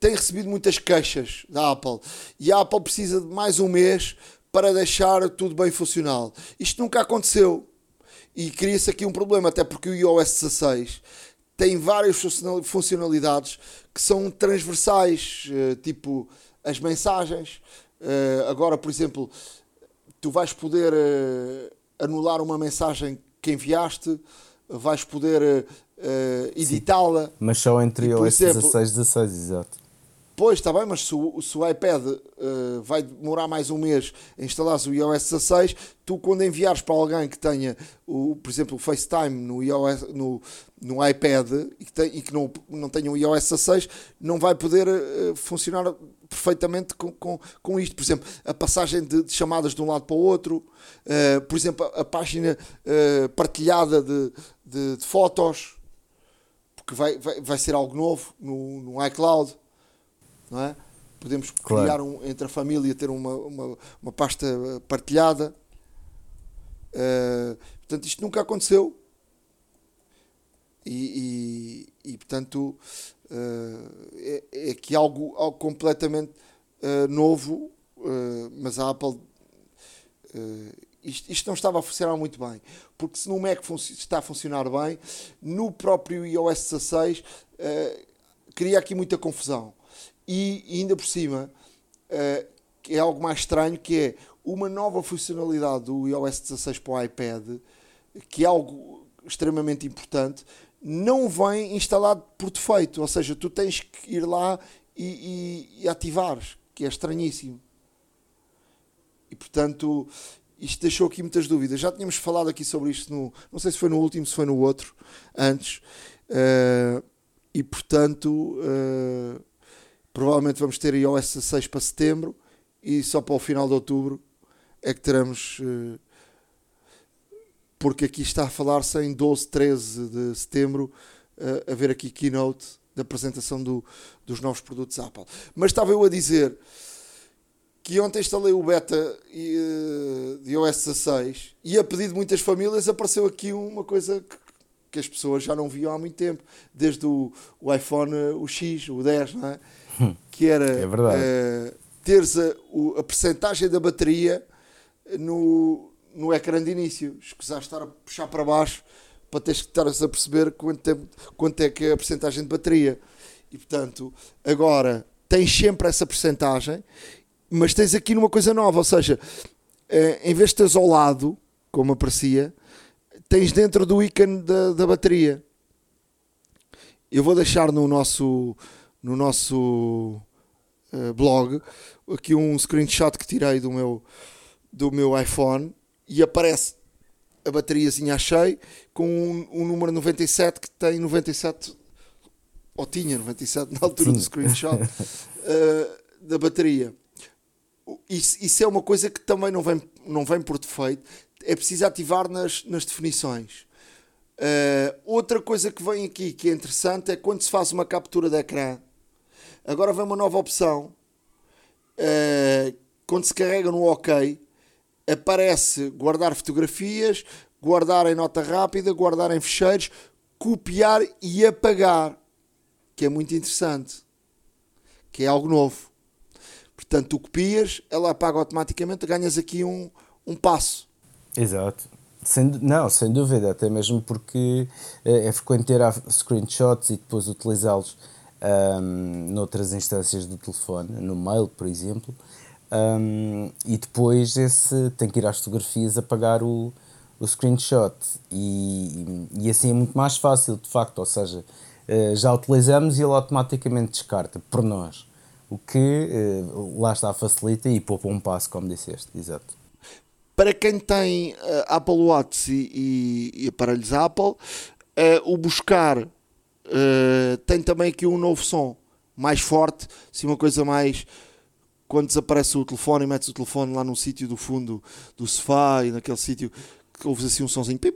tem recebido muitas queixas da Apple. E a Apple precisa de mais um mês para deixar tudo bem funcional. Isto nunca aconteceu e cria-se aqui um problema, até porque o iOS 16 tem várias funcionalidades que são transversais, eh, tipo as mensagens. Eh, agora, por exemplo, tu vais poder eh, anular uma mensagem que enviaste, vais poder editá-la. Mas só entre iOS 16 e 16, exato. Pois, está bem, mas se o, se o iPad uh, vai demorar mais um mês a instalar o iOS 16, tu quando enviares para alguém que tenha, o, por exemplo, o FaceTime no, iOS, no, no iPad e que, tem, e que não, não tenha o iOS 16, não vai poder uh, funcionar perfeitamente com, com, com isto. Por exemplo, a passagem de, de chamadas de um lado para o outro, uh, por exemplo, a, a página partilhada de, de, de, fotos, porque vai, vai, vai ser algo novo no, no iCloud não é? Podemos claro. criar um, entre a família, ter uma, uma, uma pasta partilhada. Uh, portanto, isto nunca aconteceu. E, e, e portanto, uh, é, é aqui algo, algo completamente uh, novo, mas a Apple. Isto, isto, não estava a funcionar muito bem, porque se no Mac está a funcionar bem, no próprio iOS 16 cria aqui muita confusão e ainda por cima uh, é algo mais estranho que é uma nova funcionalidade do iOS 16 para o iPad que é algo extremamente importante não vem instalado por defeito. Ou seja, tu tens que ir lá e, e, e ativares que é estranhíssimo. E portanto isto deixou aqui muitas dúvidas. Já tínhamos falado aqui sobre isto no, não sei se foi no último, se foi no outro antes. Uh, e portanto uh, Provavelmente vamos ter iOS 16 para setembro e só para o final de outubro é que teremos. Eh, porque aqui está a falar-se em 12, 13 de setembro, a ver aqui keynote da apresentação do, dos novos produtos Apple. Mas estava eu a dizer que ontem instalei o beta eh, de iOS 16 e a pedido de muitas famílias apareceu aqui uma coisa que, que as pessoas já não viam há muito tempo, desde o, o iPhone o X, o 10, não é? Que era é uh, teres a, o, a percentagem da bateria no, no ecrã de início. Escusar estar a puxar para baixo para teres que estar a perceber quanto, tempo, quanto é que é a percentagem de bateria. E portanto, agora tens sempre essa percentagem, mas tens aqui numa coisa nova, ou seja, uh, em vez de teres ao lado, como aparecia, tens dentro do ícone da, da bateria. Eu vou deixar no nosso no nosso uh, blog aqui um screenshot que tirei do meu, do meu iPhone e aparece a bateriazinha cheia com um, um número 97 que tem 97 ou tinha 97 na altura do screenshot, uh, da bateria. Isso, isso, é uma coisa que também não vem, não vem por defeito, é preciso ativar nas, nas definições. Uh, outra coisa que vem aqui que é interessante é quando se faz uma captura de ecrã. Agora vem uma nova opção. Uh, quando se carrega no OK, aparece guardar fotografias, guardar em nota rápida, guardar em fecheiros, copiar e apagar, que é muito interessante, que é algo novo. Portanto, tu copias, ela apaga automaticamente, ganhas aqui um, um passo. Exato. Sem, não, sem dúvida, até mesmo porque é, é frequente ter screenshots e depois utilizá-los um, noutras instâncias do telefone, no mail, por exemplo, um, e depois esse tem que ir às fotografias apagar o, o screenshot e, e assim é muito mais fácil de facto, ou seja, uh, já utilizamos e ele automaticamente descarta por nós, o que uh, lá está facilita e poupa um passo, como disseste, exato. Para quem tem uh, Apple Watch e, e aparelhos Apple, o buscar tem também aqui um novo som mais forte, assim uma coisa mais quando desaparece o telefone e metes o telefone lá num sítio do fundo do sofá e naquele sítio que ouves assim um pi,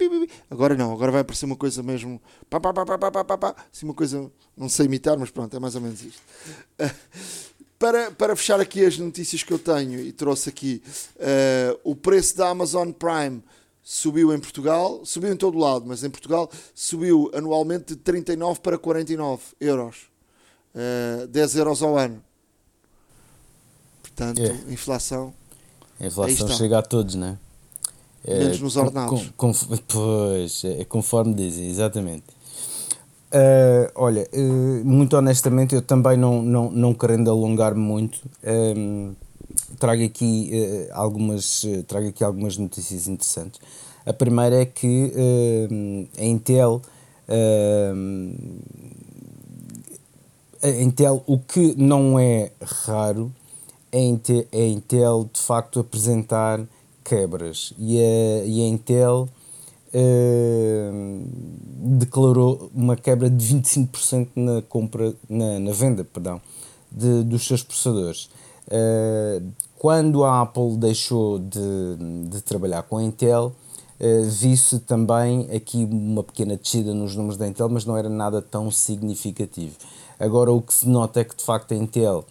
agora não, agora vai aparecer uma coisa mesmo. Pá, pá, pá, pá, pá, pá, pá, assim uma coisa. Não sei imitar, mas pronto, é mais ou menos isto. Para, para fechar aqui as notícias que eu tenho e trouxe aqui, uh, o preço da Amazon Prime subiu em Portugal, subiu em todo lado, mas em Portugal subiu anualmente de 39 para 49 euros. Uh, 10 euros ao ano. Portanto, é. inflação. A inflação chega a todos, não é? Menos nos ordenados. Com, com, pois, é conforme dizem, exatamente. Uh, olha, uh, muito honestamente, eu também não, não, não querendo alongar-me muito, um, trago, aqui, uh, algumas, trago aqui algumas notícias interessantes. A primeira é que a Intel a Intel, o que não é raro, é a Intel de facto apresentar quebras e a, e a Intel uh, declarou uma quebra de 25% na compra na, na venda perdão, de, dos seus processadores. Uh, quando a Apple deixou de, de trabalhar com a Intel, uh, vi-se também aqui uma pequena descida nos números da Intel, mas não era nada tão significativo. Agora o que se nota é que de facto a Intel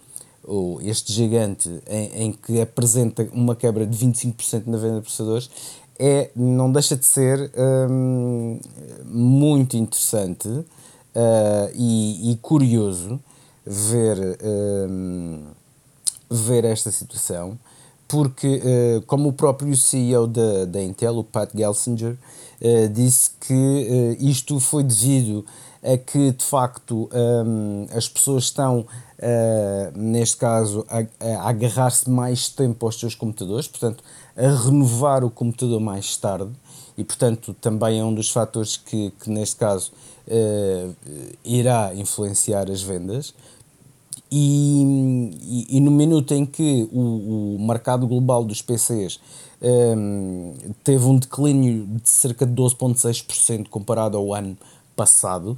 ou este gigante em, em, que apresenta uma quebra de 25% na venda de processadores, é, não deixa de ser hum, muito interessante uh, e, e, curioso ver, hum, ver esta situação, porque, uh, como o próprio CEO da, da Intel, o Pat Gelsinger, uh, disse que isto foi devido a que, de facto, um, as pessoas estão neste caso, a, a agarrar-se mais tempo aos seus computadores, portanto, a renovar o computador mais tarde, e portanto também é um dos fatores que, que neste caso, irá influenciar as vendas. E, e, no minuto em que o, o mercado global dos PCs um, teve um declínio de cerca de 12,6% comparado ao ano passado,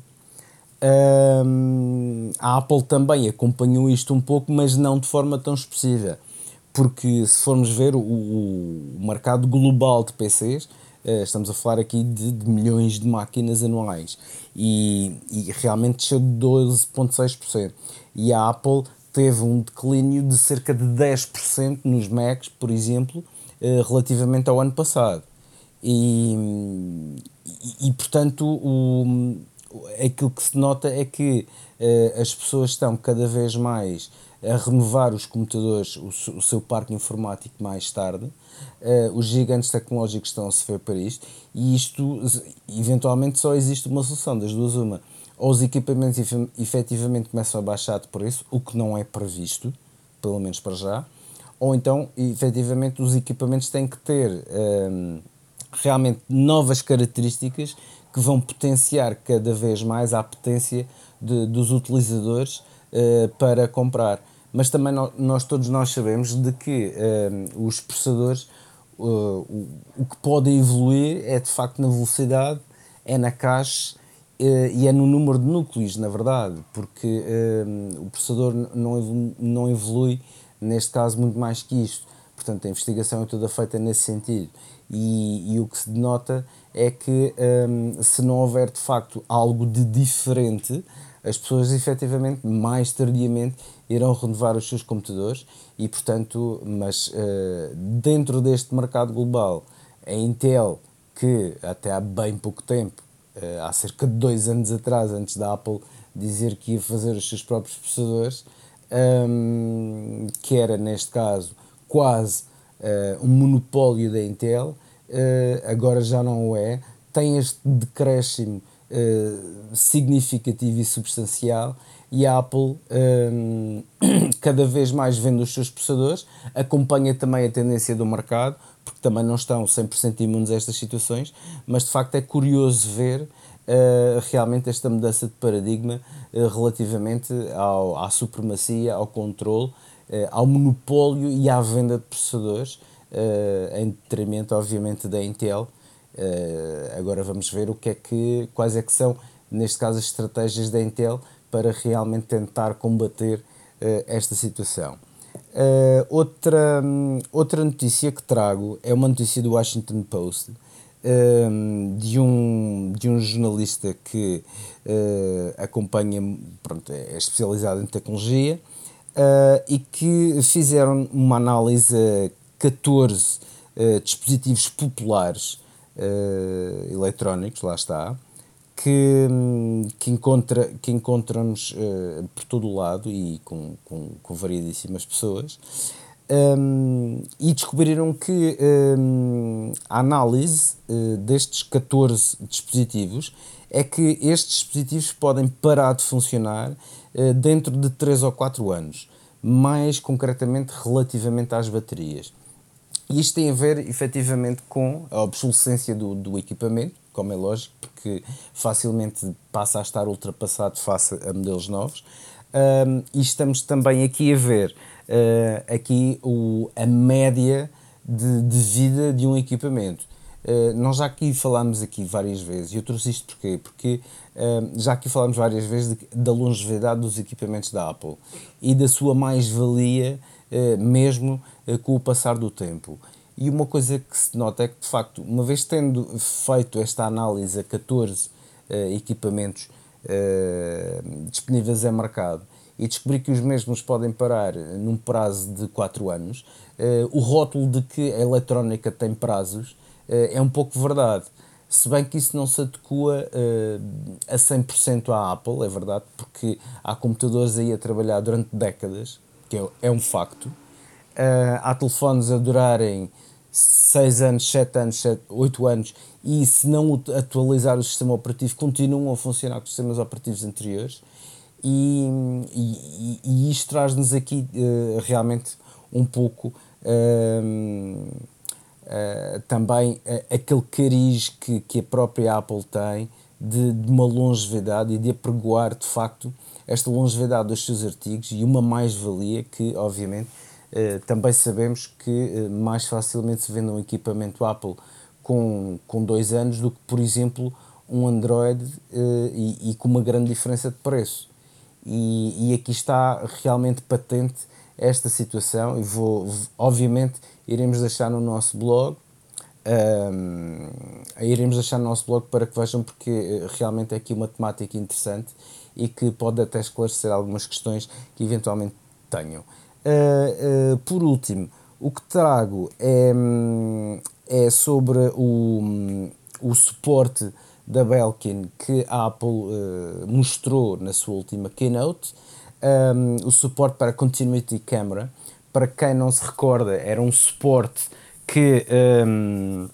um, a Apple também acompanhou isto um pouco, mas não de forma tão expressiva, porque se formos ver o, o mercado global de PCs, eh, estamos a falar aqui de, de, milhões de máquinas anuais e, e realmente desceu de 12,6%. E a Apple teve um declínio de cerca de 10% nos Macs, por exemplo, uh, relativamente ao ano passado. E, e, e portanto, o aquilo que se nota é que uh, as pessoas estão cada vez mais a renovar os computadores, o, seu parque informático mais tarde. Uh, os gigantes tecnológicos estão a sofrer para isto e isto, eventualmente, só existe uma solução, das duas uma. Ou os equipamentos efetivamente começam a baixar de preço, o que não é previsto, pelo menos para já, ou então, efetivamente, os equipamentos têm que ter um, realmente novas características que vão potenciar cada vez mais a potência de, dos utilizadores uh, para comprar. Mas também no, nós todos nós sabemos de que uh, os processadores uh, o, o, que pode evoluir é de facto na velocidade, é na cache e é no número de núcleos, na verdade, porque o processador não evolui, não evolui, neste caso, muito mais que isto. Portanto, a investigação é toda feita nesse sentido. E, e o que se denota é que um, se não houver de facto algo de diferente, as pessoas efetivamente mais tardiamente irão renovar os seus computadores e portanto, mas uh, dentro deste mercado global, a Intel que até há bem pouco tempo, há cerca de dois anos atrás, antes da Apple dizer que ia fazer os seus próprios processadores, um, que era neste caso quase uh, um monopólio da Intel, uh, agora já não o é, tem este decréscimo uh, significativo e substancial e a Apple um, cada vez mais vende os seus processadores, acompanha também a tendência do mercado, porque também não estão 100% imunes a estas situações, mas de facto é curioso ver uh, realmente esta mudança de paradigma uh, relativamente ao, à supremacia, ao controle uh, ao monopólio e à venda de processadores, em detrimento, obviamente, da Intel. Agora vamos ver o que é que, quais é que são, neste caso, as estratégias da Intel para realmente tentar combater esta situação. Uh, outra, um, outra notícia que trago é uma notícia do Washington Post um, de, um, de um jornalista que uh, acompanha, pronto, é especializado em tecnologia uh, e que fizeram uma análise a 14 uh, dispositivos populares eletrónicos, lá está, que, que, encontra, que encontramos por todo o lado e com, com, com variedíssimas pessoas. Um, e descobriram que um, a análise uh, destes 14 dispositivos é que estes dispositivos podem parar de funcionar uh, dentro de 3 ou 4 anos, mais concretamente relativamente às baterias. E isto tem a ver efetivamente com a obsolescência do, do equipamento, como é lógico, porque facilmente passa a estar ultrapassado face a modelos novos. Um, e estamos também aqui a ver uh, aqui o, a média de, de vida de um equipamento. Uh, nós já aqui falámos aqui várias vezes, e eu trouxe isto porquê? Porque uh, já aqui falámos várias vezes de, da longevidade dos equipamentos da Apple e da sua mais-valia uh, mesmo com o passar do tempo. E uma coisa que se nota é que, de facto, uma vez tendo feito esta análise a 14 equipamentos disponíveis em mercado e descobrir que os mesmos podem parar num prazo de 4 anos, o rótulo de que a eletrónica tem prazos eh, é um pouco verdade. Se bem que isso não se adequa uh, a 100% à Apple, é verdade, porque há computadores aí a trabalhar durante décadas, que é, é um facto. Uh, há telefones a durarem 6 anos, 7 anos, 7, 8 anos e se não atualizar o sistema operativo continuam a funcionar com os sistemas operativos anteriores. E, e, e isto traz-nos aqui uh, realmente um pouco uh, uh, também uh, aquele cariz que, que a própria Apple tem de, de, uma longevidade e de apregoar de facto esta longevidade dos seus artigos e uma mais-valia que, obviamente, também sabemos que mais facilmente se vende um equipamento Apple com, com dois anos do que, por exemplo, um Android e, e, com uma grande diferença de preço. E, e aqui está realmente patente esta situação e vou, obviamente, iremos deixar no nosso blog. Um, iremos deixar no nosso blog para que vejam, porque eh, realmente é aqui uma temática interessante e que pode até esclarecer algumas questões que eventualmente tenham. Uh, uh, por último, o que trago é, é sobre o, o suporte da Belkin que a Apple uh, mostrou na sua última keynote, um, o suporte para Continuity Camera, para quem não se recorda, era um suporte que, um,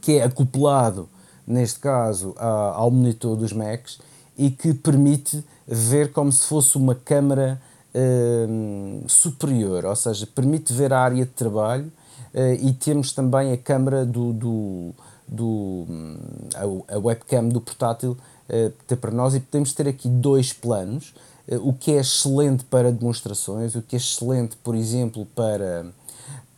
que é acoplado, neste caso, a, ao monitor dos Macs e que permite ver como se fosse uma câmara um, superior, ou seja, permite ver a área de trabalho uh, e temos também a câmara do, do, do a, a, webcam do portátil uh, para nós e podemos ter aqui dois planos eh, o que é excelente para demonstrações, o que é excelente, por exemplo, para,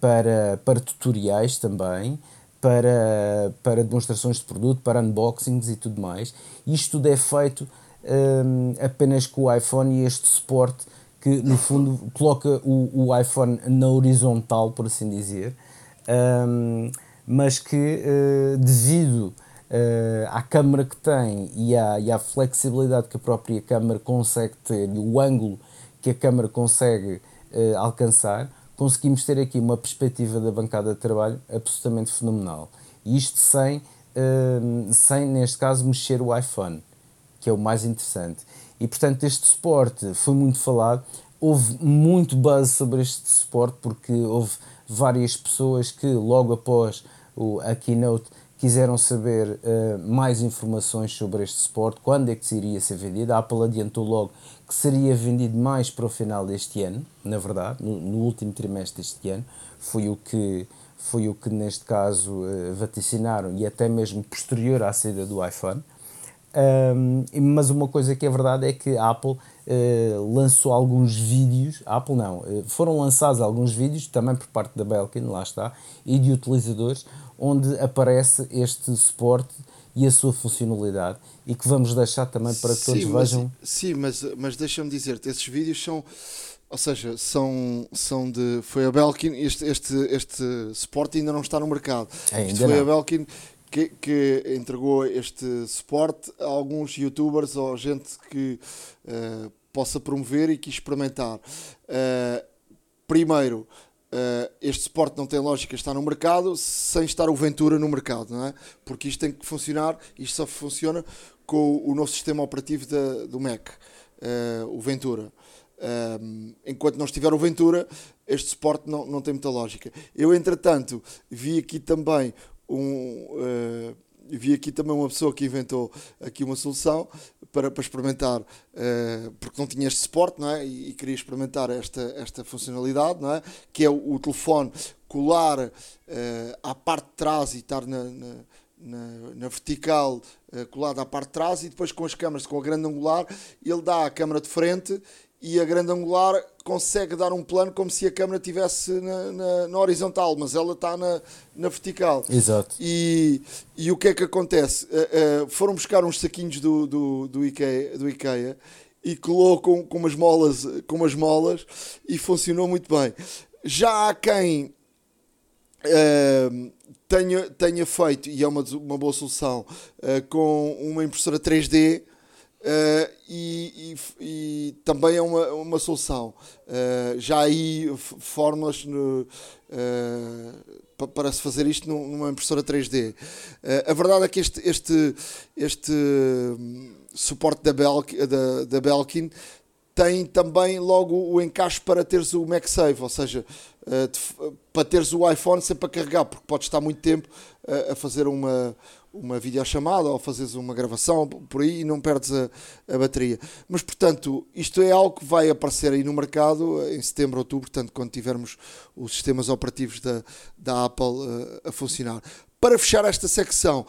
para, para tutoriais também, para, para demonstrações de produto, para unboxings e tudo mais. Isto tudo é feito um, apenas com o iPhone e este suporte que no fundo coloca o, o iPhone na horizontal, por assim dizer, um, mas que uh, devido uh, à câmera que tem e à, e à flexibilidade que a própria câmera consegue ter e o ângulo que a câmera consegue uh, alcançar, conseguimos ter aqui uma perspectiva da bancada de trabalho absolutamente fenomenal. E isto sem, sem neste caso, mexer o iPhone que é o mais interessante. E portanto, este suporte foi muito falado. Houve muito buzz sobre este suporte porque houve várias pessoas que, logo após o, a keynote, quiseram saber uh, mais informações sobre este suporte, quando é que se iria ser vendido. A Apple adiantou logo que seria vendido mais para o final deste ano, na verdade, no, no último trimestre deste ano. Foi o que, foi o que neste caso, uh, vaticinaram e até mesmo posterior à saída do iPhone. Um, mas uma coisa que é verdade é que a Apple uh, lançou alguns vídeos, a Apple não, uh, foram lançados alguns vídeos também por parte da Belkin, lá está, e de utilizadores, onde aparece este suporte e a sua funcionalidade e que vamos deixar também para que todos sim, vejam. Mas, sim, mas, mas deixa-me dizer-te, esses vídeos são, ou seja, são, são de. Foi a Belkin, este, este, este suporte ainda não está no mercado. Ainda Isto foi não. a Belkin que, que, entregou este suporte a alguns youtubers ou gente que uh, possa promover e que experimentar. Uh, primeiro, uh, este suporte não tem lógica estar no mercado sem estar o Ventura no mercado, não é? Porque isto tem que funcionar, isto só funciona com o novo sistema operativo da, do Mac, o Ventura. Um, enquanto não estiver o Ventura, este suporte não, não tem muita lógica. Eu, entretanto, vi aqui também um, uh, vi aqui também uma pessoa que inventou aqui uma solução para, para experimentar, uh, porque não tinha este suporte, não é? E, e, queria experimentar esta, esta funcionalidade, não é? Que é o, o telefone colar uh, à parte de trás e estar na, na, na, na vertical uh, colado à parte de trás e depois com as câmaras, com a grande angular, ele dá a câmara de frente e a grande angular consegue dar um plano como se a câmera estivesse na, na, na, horizontal, mas ela está na, na vertical. Exato. E, e o que é que acontece? Uh, uh, foram buscar uns saquinhos do, do, do, Ikea, do Ikea e colocam com umas molas, com umas molas e funcionou muito bem. Já há quem uh, tenha, tenha feito, e é uma, uma boa solução, com uma impressora 3D Uh, e, e, e, também é uma, uma solução. Uh, já aí fórmulas no, uh, para se fazer isto numa impressora 3D. a verdade é que este, este, este hum, suporte da, Belkin, da, da Belkin tem também logo o encaixe para teres o MagSafe, ou seja, para teres o iPhone sempre a carregar, porque podes estar muito tempo a fazer uma, uma videochamada ou fazes uma gravação por aí e não perdes a, a, bateria. Mas, portanto, isto é algo que vai aparecer aí no mercado em setembro, outubro, portanto, quando tivermos os sistemas operativos da, da Apple uh, a funcionar. Para fechar esta secção,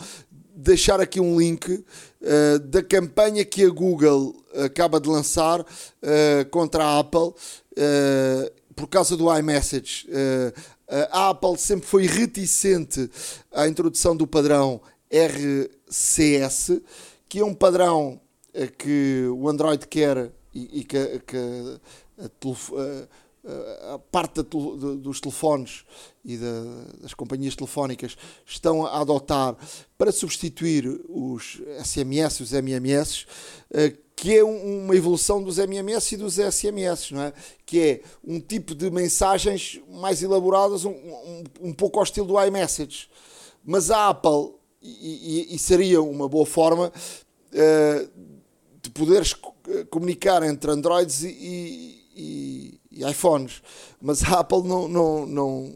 deixar aqui um link uh, da campanha que a Google acaba de lançar uh, contra a Apple por causa do iMessage. a Apple sempre foi reticente à introdução do padrão RCS, que é um padrão eh, que o Android quer e, e que, que a, a, a, parte dos telefones e da, das companhias telefónicas estão a adotar para substituir os SMS e os MMS, eh, que é uma evolução dos MMS e dos SMS, não é? que é um tipo de mensagens mais elaboradas, um, um, um pouco ao estilo do iMessage. Mas a Apple e, e, seria uma boa forma uh, de poderes comunicar entre Androids e, e, e, iPhones. Mas a Apple não, não, não,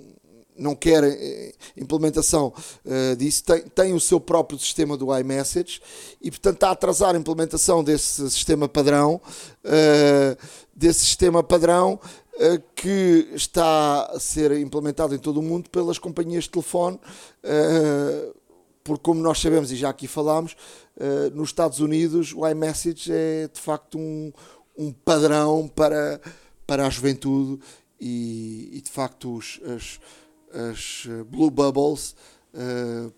não quer eh, implementação uh, disso, tem, tem o seu próprio sistema do iMessage e, portanto, está a atrasar a implementação desse sistema padrão, uh, desse sistema padrão que está a ser implementado em todo o mundo pelas companhias de telefone porque como nós sabemos e já aqui falámos, uh, nos Estados Unidos o iMessage é de facto um, um padrão para, para a juventude e, e de facto os, as, as Blue Bubbles uh,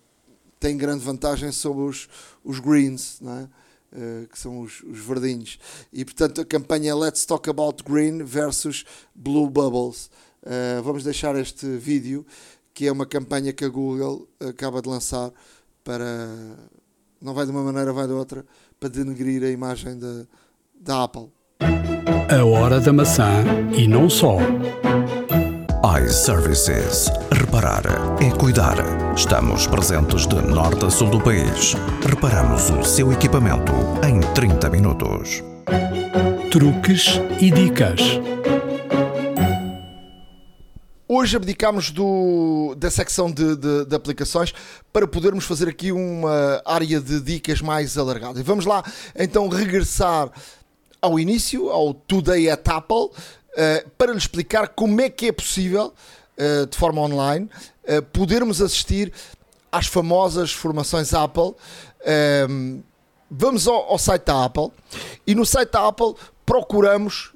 tem grande vantagem sobre os, os greens, não é? Uh, que são os, os, verdinhos. E portanto a campanha Let's Talk About Green versus Blue Bubbles. Uh, vamos deixar este vídeo, que é uma campanha que a Google acaba de lançar para. Não vai de uma maneira, vai de outra, para denegrir a imagem da, da Apple. A hora da maçã e não só iServices. Reparar é cuidar. Estamos presentes de norte a sul do país. Reparamos o seu equipamento em 30 minutos. Truques e dicas. Hoje abdicamos do, da secção de, de, de, aplicações para podermos fazer aqui uma área de dicas mais alargada. E vamos lá então regressar ao início, ao Today at Apple, eh, para lhe explicar como é que é possível, uh, de forma online, uh, podermos assistir às famosas formações Apple. Ehm, vamos ao, ao, site da Apple e no site da Apple procuramos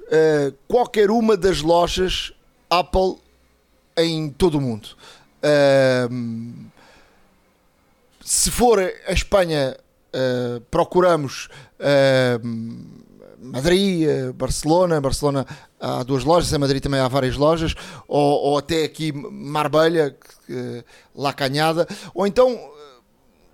qualquer uma das lojas Apple em todo o mundo. Ehm, se for a Espanha, procuramos ehm, Madrid, eh, Barcelona, Barcelona há duas lojas, em Madrid também há várias lojas, ou, ou até aqui Marbella, La Canhada, ou então,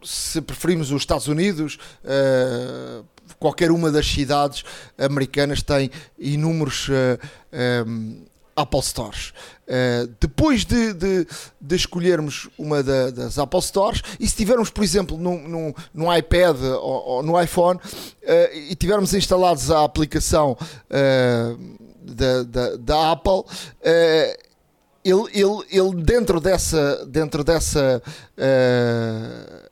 se preferimos os Estados Unidos, uh, qualquer uma das cidades americanas tem inúmeros uh, um, Apple Stores. Uh, depois de, de, de, escolhermos uma da, das Apple Stores, e se tivermos, por exemplo, no, no, iPad ou, ou, no iPhone, uh, e tivermos instalados a aplicação uh, da, da, da, Apple, ele, ele, ele dentro dessa, dentro dessa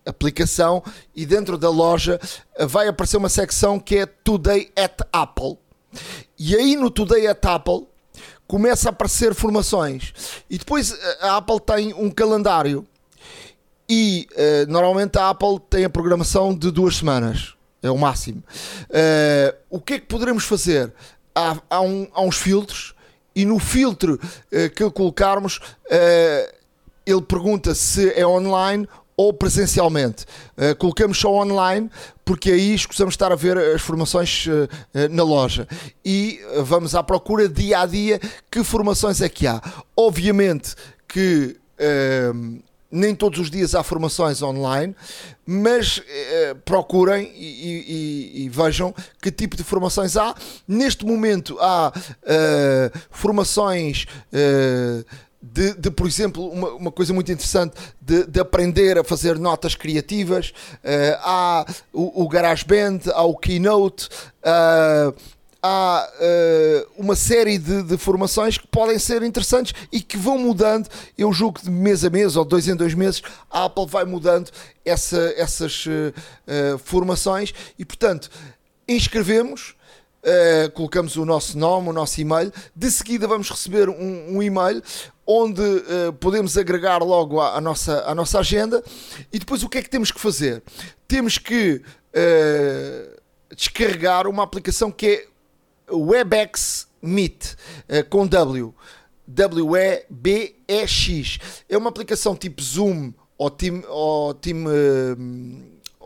aplicação e dentro da loja vai aparecer uma secção que é Today at Apple. E aí no Today at Apple começa a aparecer formações e depois eh, a Apple tem um calendário e uh, normalmente a Apple tem a programação de duas semanas, é o máximo. Uh, o que é que poderemos fazer? Há, há, um, há uns filtros e no filtro uh, que colocarmos ele pergunta se é online ou presencialmente. Uh, colocamos só online porque aí escusamos estar a ver as formações uh, na loja e vamos à procura dia a dia que formações é que há. Obviamente que nem todos os dias há formações online, mas procurem e, e, e, vejam que tipo de formações há. Neste momento há formações de, de, por exemplo, uma, uma coisa muito interessante de, de, aprender a fazer notas criativas. Uh, há o, o GarageBand, há o Keynote, uh, há uh, uma série de, de, formações que podem ser interessantes e que vão mudando. Eu julgo que de mês a mês ou de dois em dois meses a Apple vai mudando essa, essas formações e, portanto, inscrevemos Uh, colocamos o nosso nome, o nosso e-mail. De seguida vamos receber um, um e-mail onde uh, podemos agregar logo a, nossa, a nossa agenda. E depois o que é que temos que fazer? Temos que uh, descarregar uma aplicação que é WebEx Meet com W. W-E-B-E-X. É uma aplicação tipo Zoom ou Team, ou team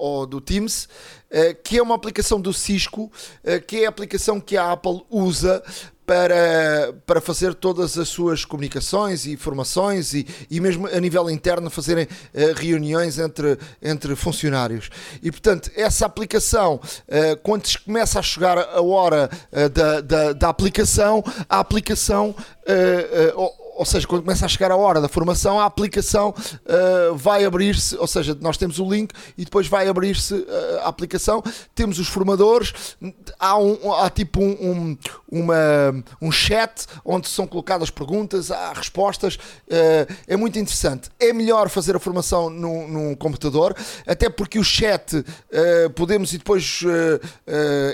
ou do Teams, eh, que é uma aplicação do Cisco, eh, que é a aplicação que a Apple usa para, para fazer todas as suas comunicações e informações e, e mesmo a nível interno fazerem uh, reuniões entre, entre funcionários. E portanto, essa aplicação, uh, quando começa a chegar a hora uh, da, da, da, aplicação, a aplicação ou seja, quando começa a chegar a hora da formação, a aplicação uh, vai abrir-se, ou seja, nós temos o link e depois vai abrir-se uh, a aplicação, temos os formadores, há, um, há tipo um, um, uma, um chat onde são colocadas perguntas, há respostas, uh, é muito interessante. É melhor fazer a formação num, num computador, até porque o chat podemos e depois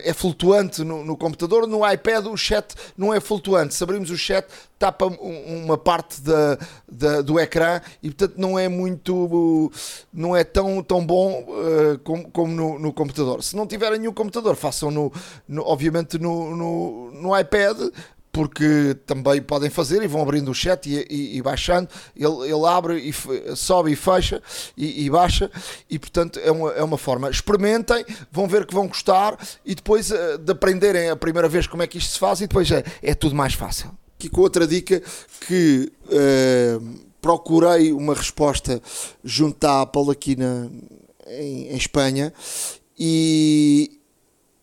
é flutuante no, no computador, no iPad o chat não é flutuante, se abrimos o chat tapa uma parte da, da, do ecrã e portanto não é muito não é tão, tão bom uh, como, como no, no, computador se não tiverem nenhum computador façam no, no obviamente no, no, no iPad porque também podem fazer e vão abrindo o chat e, e, e baixando. Ele, ele abre e sobe e fecha e, e, baixa, e portanto é uma, é uma forma. Experimentem, vão ver que vão gostar e depois uh, de aprenderem a primeira vez como é que isto se faz, e depois é, é tudo mais fácil. Aqui com outra dica que uh, procurei uma resposta junto à Apple aqui na, em, em Espanha e,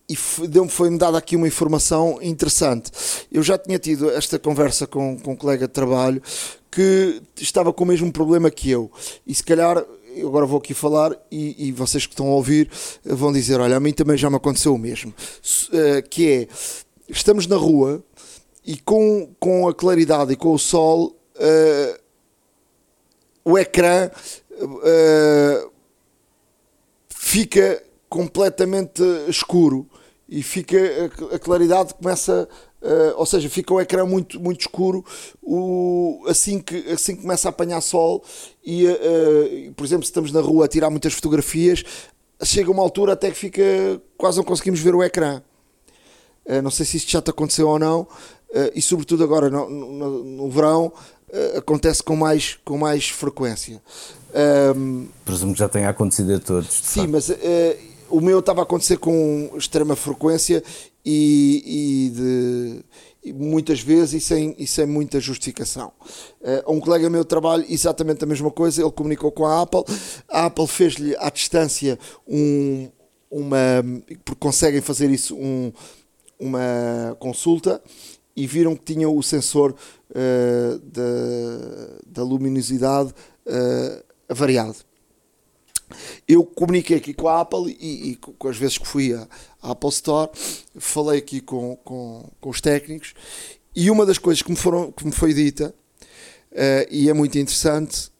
e foi-me dada aqui uma informação interessante. Eu já tinha tido esta conversa com, com um colega de trabalho que estava com o mesmo problema que eu. E se calhar, agora vou aqui falar e, e vocês que estão a ouvir vão dizer: Olha, a mim também já me aconteceu o mesmo. Uh, que é, estamos na rua e com, com a claridade e com o sol, uh, o ecrã uh, fica completamente escuro. E fica a claridade começa uh, ou seja fica o ecrã muito muito escuro. O, assim que assim que começa a apanhar sol e uh, por exemplo se estamos na rua a tirar muitas fotografias chega uma altura até que fica quase não conseguimos ver o ecrã. Uh, não sei se isto já te aconteceu ou não e sobretudo agora no, no, no verão acontece com mais com mais frequência um, Presumo que já tenha acontecido a todos. Sim, facto. mas uh, o meu estava a acontecer com extrema frequência e, e de, e muitas vezes e sem, e sem muita justificação. Uh, um colega meu trabalha exatamente a mesma coisa, ele comunicou com a Apple, a Apple fez-lhe à distância um, uma, porque conseguem fazer isso, um, uma consulta e viram que tinha o sensor uh, da, da luminosidade uh, variado. Eu comuniquei aqui com a Apple e, e com as vezes que fui à, Apple Store, falei aqui com, com, com, os técnicos e uma das coisas que me, foram, que me foi dita, uh, e é muito interessante,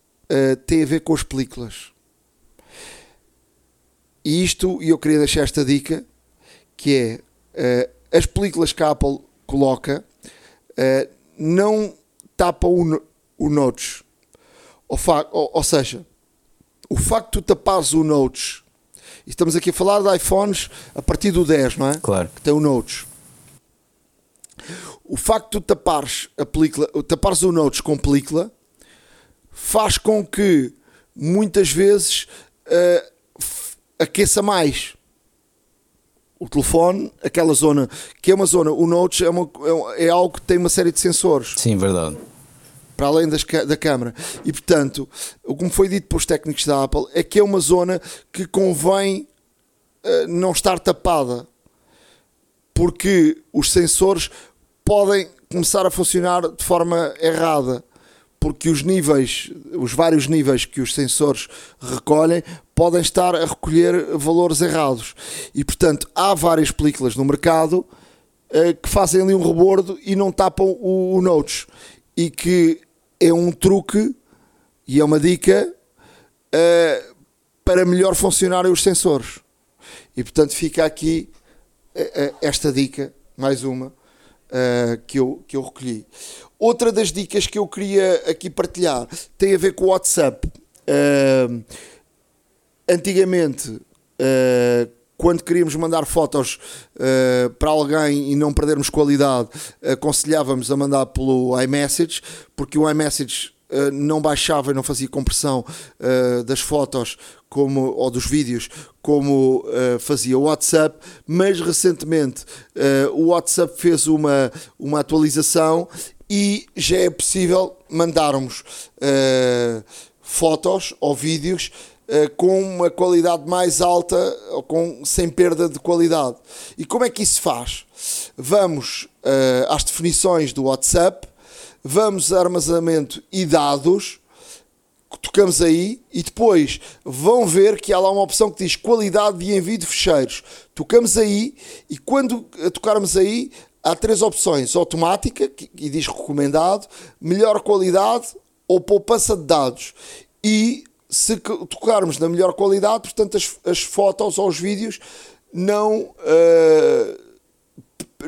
tem a ver com as películas. E isto, e eu queria deixar esta dica, que é, as películas que a Apple coloca não tapam o, o Notes ou, ou, ou seja, o facto de tu tapares o Notes, e estamos aqui a falar de iPhones a partir do 10, não é? Claro. Que tem o Notes. O facto de tu tapares, a película, tapares o Notes com película faz com que muitas vezes uh, aqueça mais o telefone, aquela zona que é uma zona, o Notes é, uma, é, é algo que tem uma série de sensores. Sim, verdade para além das, da câmara. E portanto, o que me foi dito pelos técnicos da Apple é que é uma zona que convém uh, não estar tapada, porque os sensores podem começar a funcionar de forma errada. Porque os níveis, os vários níveis que os sensores recolhem, podem estar a recolher valores errados. E portanto, há várias películas no mercado uh, que fazem ali um rebordo e não tapam o, o notes e que é um truque e é uma dica uh, para melhor funcionarem os sensores. E portanto fica aqui uh, esta dica, mais uma, uh, que, eu, que eu recolhi. Outra das dicas que eu queria aqui partilhar tem a ver com o WhatsApp. antigamente, quando queríamos mandar fotos uh, para alguém e não perdermos qualidade, aconselhávamos a mandar pelo iMessage, porque o iMessage uh, não baixava e não fazia compressão uh, das fotos como, ou dos vídeos como fazia o WhatsApp, mas recentemente o WhatsApp fez uma, uma atualização e já é possível mandarmos fotos ou vídeos eh, com uma qualidade mais alta ou com, sem perda de qualidade. E como é que isso faz? Vamos uh, às definições do WhatsApp, vamos a armazenamento e dados, tocamos aí e depois vão ver que há lá uma opção que diz qualidade de envio de fecheiros. Tocamos aí e quando tocarmos aí há três opções: automática, que, diz recomendado, melhor qualidade ou poupança de dados. E se tocarmos na melhor qualidade, portanto, as, as fotos ou os vídeos não, uh,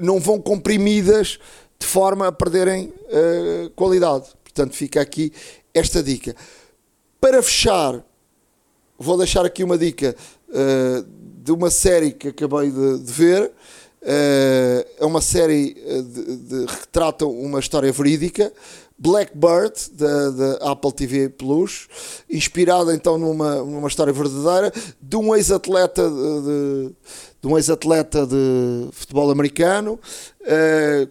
não vão comprimidas de forma a perderem uh, qualidade. Portanto, fica aqui esta dica. Para fechar, vou deixar aqui uma dica uh, de uma série que acabei de, de ver, é uma série de, de, que retrata uma história verídica. Blackbird, da, Apple TV Plus, inspirada então numa, numa história verdadeira de um ex-atleta de, de, um ex-atleta de futebol americano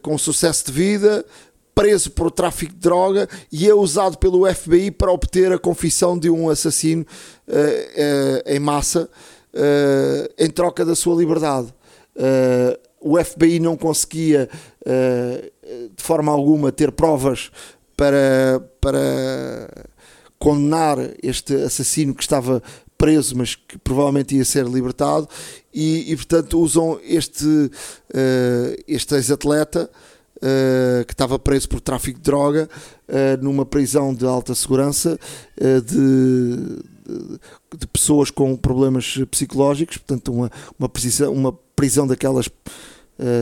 com sucesso de vida, preso por tráfico de droga e é usado pelo FBI para obter a confissão de um assassino uh, uh, em massa uh, em troca da sua liberdade. O FBI não conseguia de forma alguma ter provas para, para condenar este assassino que estava preso, mas que provavelmente ia ser libertado, e, e portanto usam este, este ex-atleta uh, que estava preso por tráfico de droga uh, numa prisão de alta segurança uh, de, de, de, pessoas com problemas psicológicos, portanto, uma, uma, prisão, uma prisão daquelas.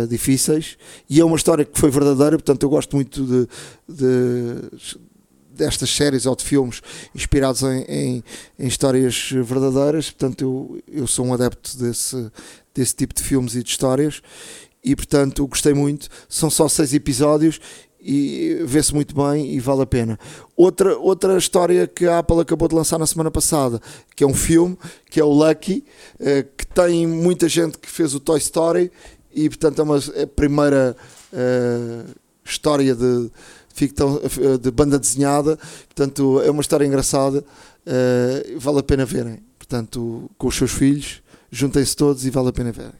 Difíceis e é uma história que foi verdadeira, portanto, eu gosto muito de, de destas séries ou de filmes inspirados em, em, em, histórias verdadeiras. Portanto, eu, eu sou um adepto desse, desse tipo de filmes e de histórias e portanto gostei muito. São só seis episódios e vê-se muito bem e vale a pena. Outra, outra história que a Apple acabou de lançar na semana passada, que é um filme, que é o Lucky, eh, que tem muita gente que fez o Toy Story e portanto é uma é a primeira uh, história de, ficção, de banda desenhada, portanto é uma história engraçada, uh, vale a pena verem. Portanto, com os seus filhos, juntem-se todos e vale a pena verem.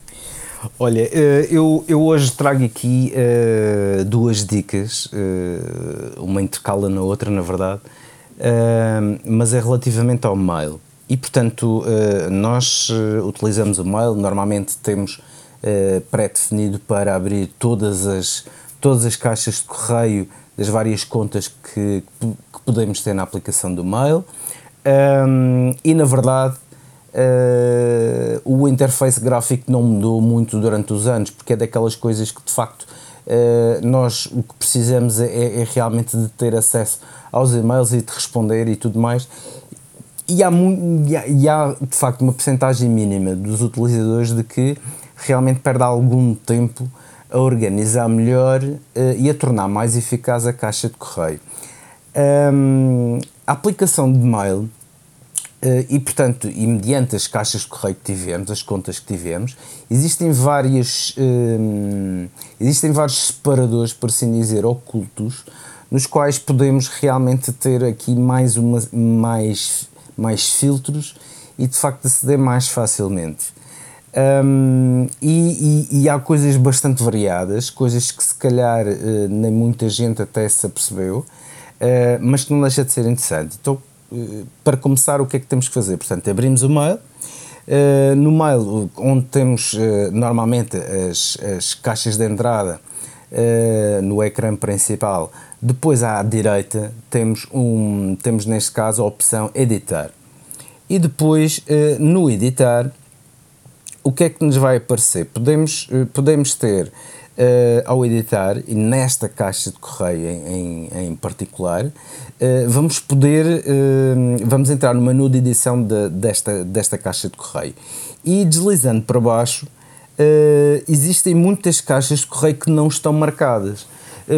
Olha, eh, eu, eu hoje trago aqui uh, duas dicas, uh, uma intercala na outra, na verdade, mas é relativamente ao mail. E portanto, nós utilizamos o mail, normalmente temos pré-definido para abrir todas as, todas as caixas de correio das várias contas que, que podemos ter na aplicação do mail. Um, e na verdade, Uh, o interface gráfico não mudou muito durante os anos, porque é daquelas coisas que de facto uh, nós o que precisamos é, é, realmente de ter acesso aos e-mails e de responder e tudo mais. E há, e há, e há de facto uma percentagem mínima dos utilizadores de que realmente perde algum tempo a organizar melhor uh, e a tornar mais eficaz a caixa de correio. Um, a aplicação de mail Uh, e, portanto, e mediante as caixas de correio que tivemos, as contas que tivemos, existem várias, uh, existem vários separadores, por assim dizer, ocultos, nos quais podemos realmente ter aqui mais, uma, mais, mais filtros e, de facto, aceder mais facilmente. Um, e, e, e, há coisas bastante variadas, coisas que se calhar uh, nem muita gente até se apercebeu, mas que não deixa de ser interessante. Então, para começar, o que é que temos que fazer? Portanto, abrimos o mail. Uh, no mail, onde temos uh, normalmente as, as, caixas de entrada uh, no ecrã principal, depois à direita temos, um, temos neste caso a opção editar. E depois no editar, o que é que nos vai aparecer? Podemos, podemos ter Uh, ao editar, e nesta caixa de correio em, em, em particular, uh, vamos poder, uh, vamos entrar no menu de edição de, desta, desta caixa de correio. E deslizando para baixo, existem muitas caixas de correio que não estão marcadas.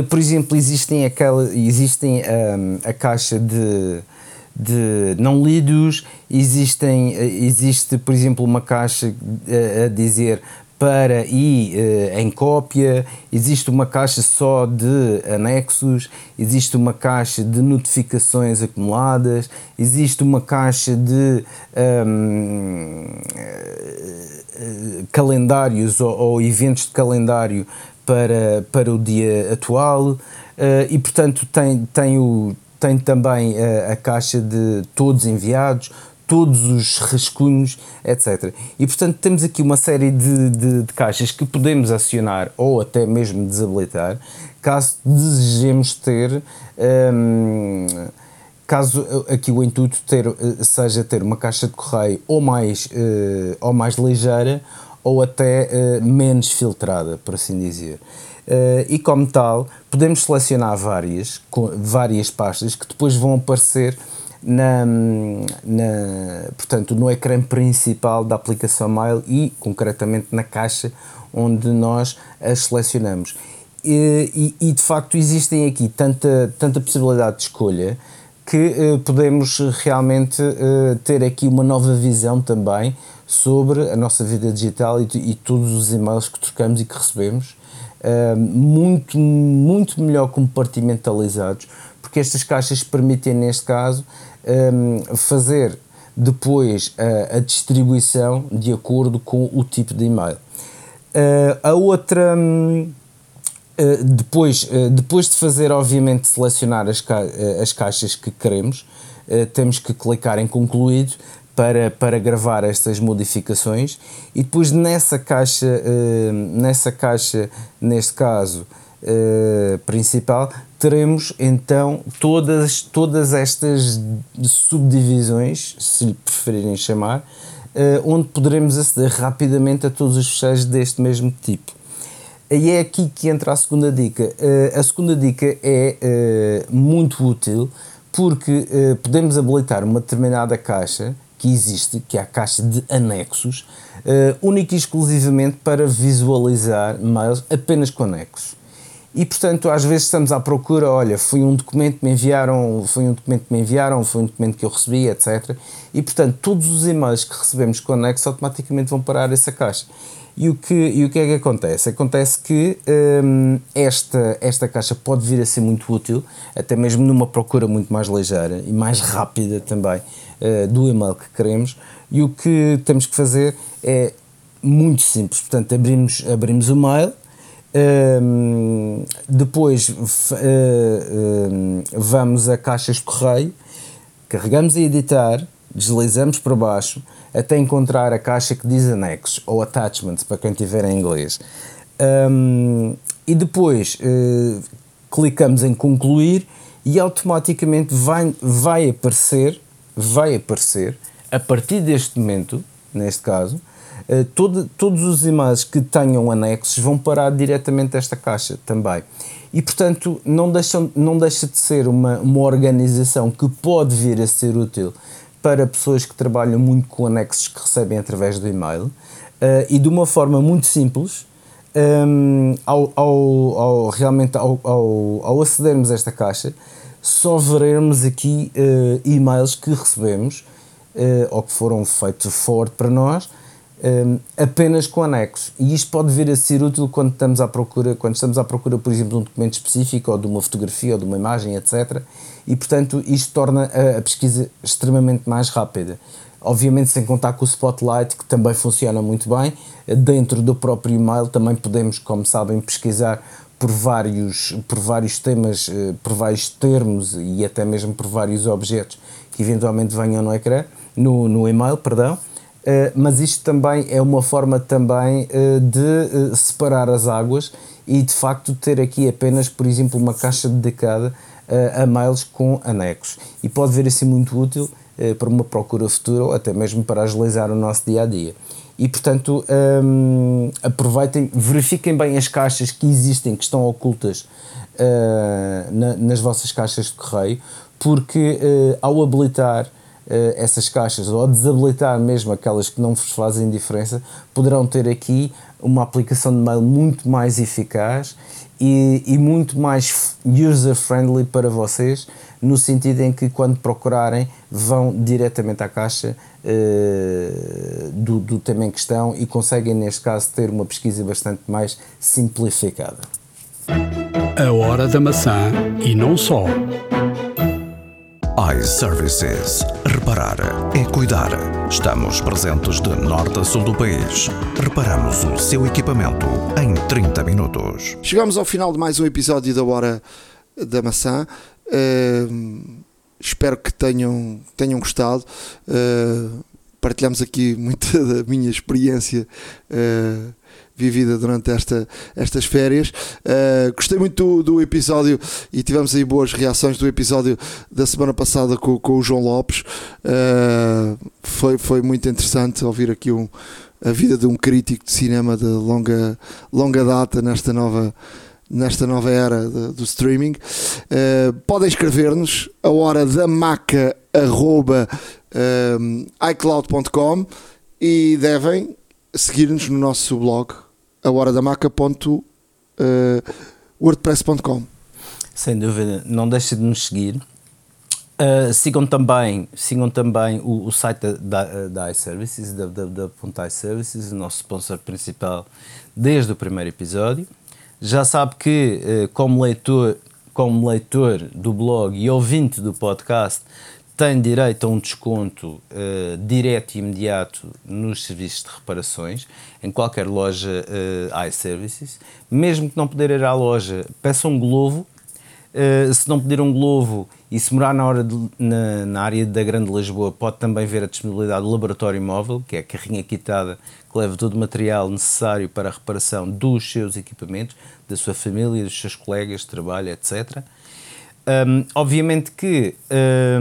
por exemplo, existem, aquela, existem a caixa de, de não lidos, existem, existe, por exemplo, uma caixa a dizer para e uh, em cópia, existe uma caixa só de anexos, existe uma caixa de notificações acumuladas, existe uma caixa de um, uh, eh, calendários ou, ou, eventos de calendário para, para o dia atual uh, e, portanto, tem, tem, o, tem também a caixa de todos enviados todos os rascunhos, etc. E portanto temos aqui uma série de, de, de, caixas que podemos acionar ou até mesmo desabilitar, caso desejemos ter. Hum, caso aqui o intuito ter, seja ter uma caixa de correio ou mais, uh, ou mais ligeira ou até uh, menos filtrada, por assim dizer. Uh, e como tal, podemos selecionar várias, várias pastas que depois vão aparecer na, na, portanto, no ecrã principal da aplicação Mail e, concretamente, na caixa onde nós as selecionamos. E, e, e de facto existem aqui tanta, tanta possibilidade de escolha que uh, podemos realmente uh, ter aqui uma nova visão também sobre a nossa vida digital e, e todos os e-mails que trocamos e que recebemos, uh, muito, muito melhor compartimentalizados, porque estas caixas permitem, neste caso, um, fazer depois a, a, distribuição de acordo com o tipo de e-mail. Uh, a outra. Um, uh, depois, uh, depois de fazer, obviamente, selecionar as, ca as caixas que queremos, temos que clicar em concluído para, para gravar estas modificações e depois nessa caixa, nessa caixa neste caso, uh, principal, teremos então todas, todas estas subdivisões, se lhe preferirem chamar, uh, onde poderemos aceder rapidamente a todos os fecheiros deste mesmo tipo. E é aqui que entra a segunda dica. A segunda dica é muito útil porque podemos habilitar uma determinada caixa que existe, que é a caixa de anexos, uh, única e exclusivamente para visualizar mails apenas com anexos. E portanto, às vezes estamos à procura, olha, foi um documento que me enviaram, foi um documento que me enviaram, foi um documento que eu recebi, etc. E portanto, todos os e-mails que recebemos com anexo automaticamente vão parar essa caixa. E o que, e o que é que acontece? Acontece que hum, esta, esta caixa pode vir a ser muito útil, até mesmo numa procura muito mais ligeira e mais rápida também uh, do e-mail que queremos. E o que temos que fazer é muito simples. Portanto, abrimos, abrimos o mail, um, depois uh, uh, vamos a caixas de correio, carregamos a editar, deslizamos para baixo até encontrar a caixa que diz anexos ou attachments para quem tiver em inglês. Um, e depois uh, clicamos em concluir e automaticamente vai, vai aparecer, vai aparecer a partir deste momento, neste caso, eh, todo, todos os e-mails que tenham anexos vão parar diretamente esta caixa também. E, portanto, não, deixam, não deixa de ser uma, uma organização que pode vir a ser útil para pessoas que trabalham muito com anexos que recebem através do e-mail uh, e de uma forma muito simples. Um, ehm, ao, ao, ao, realmente ao, ao, ao acedermos a esta caixa, só veremos aqui uh, e-mails que recebemos uh, ou que foram feitos forward para nós um, apenas com anexos. E isto pode vir a ser útil quando estamos à procura, quando estamos à procura, por exemplo, de um documento específico, ou de uma fotografia, ou de uma imagem, etc. E, portanto, isto torna a, a pesquisa extremamente mais rápida. Obviamente, sem contar com o Spotlight, que também funciona muito bem. Dentro do próprio e-mail também podemos, como sabem, pesquisar por vários, por vários temas, eh, por vários termos e até mesmo por vários objetos que eventualmente venham no ecrã, no, no e-mail, perdão. Eh, mas isto também é uma forma também uh, de separar as águas e de facto ter aqui apenas, por exemplo, uma caixa dedicada a mails com anexos. E pode vir assim muito útil para uma procura futura ou até mesmo para agilizar o nosso dia a dia. E portanto, um, aproveitem, verifiquem bem as caixas que existem, que estão ocultas na, nas vossas caixas de correio, porque ao habilitar uh, essas caixas ou desabilitar mesmo aquelas que não vos fazem diferença, poderão ter aqui uma aplicação de mail muito mais eficaz e, e muito mais user-friendly para vocês, no sentido em que quando procurarem vão diretamente à caixa uh, do, do tema em questão e conseguem, neste caso, ter uma pesquisa bastante mais simplificada. A hora da maçã e não só iServices. Reparar é cuidar. Estamos presentes de norte a sul do país. Reparamos o seu equipamento em 30 minutos. Chegamos ao final de mais um episódio da Hora da Maçã. Espero que tenham, tenham gostado. Uh, partilhamos aqui muita da minha experiência. Uh, vivida durante esta, estas férias. Uh, gostei muito do, do, episódio e tivemos aí boas reações do episódio da semana passada com, com o João Lopes. Uh, foi, foi muito interessante ouvir aqui um, a vida de um crítico de cinema de longa, longa data nesta nova nesta nova era de, do streaming. Uh, podem escrever-nos a hora da maca arroba, uh, iCloud.com e devem seguir-nos no nosso blog a hora da maca.wordpress.com. Sem dúvida, não deixem de nos seguir. Uh, sigam também, sigam também o, o site da, da, da iServices, www.iServices, o nosso sponsor principal desde o primeiro episódio. Já sabe que, uh, como, leitor, como leitor do blog e ouvinte do podcast, tem direito a um desconto uh, direto e imediato nos serviços de reparações em qualquer loja uh, iServices. Mesmo que não puder ir à loja, peça um globo. Uh, se não pedir um globo e se morar na, hora de, na, na, área da Grande Lisboa, pode também ver a disponibilidade do laboratório móvel, que é a carrinha quitada que leva todo o material necessário para a reparação dos seus equipamentos, da sua família, dos seus colegas de trabalho, etc. Um, obviamente que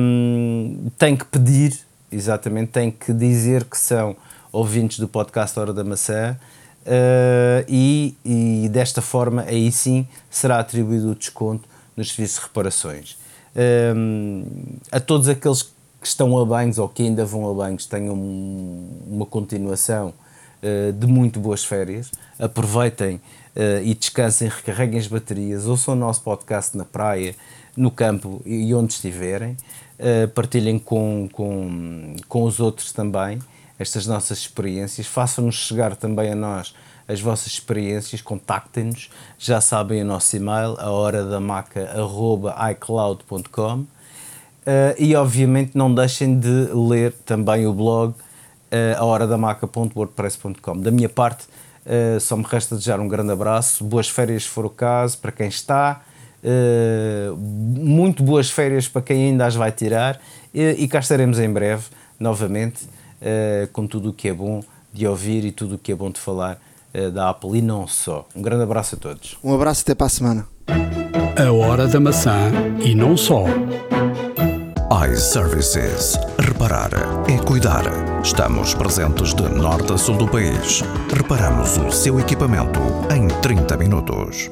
um, tem que pedir, exatamente, tem que dizer que são ouvintes do podcast Hora da Maçã uh, e, e, desta forma aí sim será atribuído o desconto nos serviços de reparações. Um, a todos aqueles que estão a banhos ou que ainda vão a banhos tenham uma continuação uh, de muito boas férias, aproveitem uh, e descansem, recarreguem as baterias, ouçam o nosso podcast na praia, no campo e onde estiverem, uh, partilhem com, com, com os outros também estas nossas experiências, façam-nos chegar também a nós as vossas experiências, contactem-nos, já sabem o nosso e-mail, a hora da maca, icloud.com uh, e obviamente não deixem de ler também o blog uh, a hora da minha parte, uh, só me resta desejar um grande abraço, boas férias se for o caso, para quem está, Uh, muito boas férias para quem ainda as vai tirar e, cá estaremos em breve, novamente, com tudo o que é bom de ouvir e tudo o que é bom de falar da Apple e não só. Um grande abraço a todos. Um abraço até para a semana. A hora da maçã e não só. iServices. Reparar é cuidar. Estamos presentes de norte a sul do país. Reparamos o seu equipamento em 30 minutos.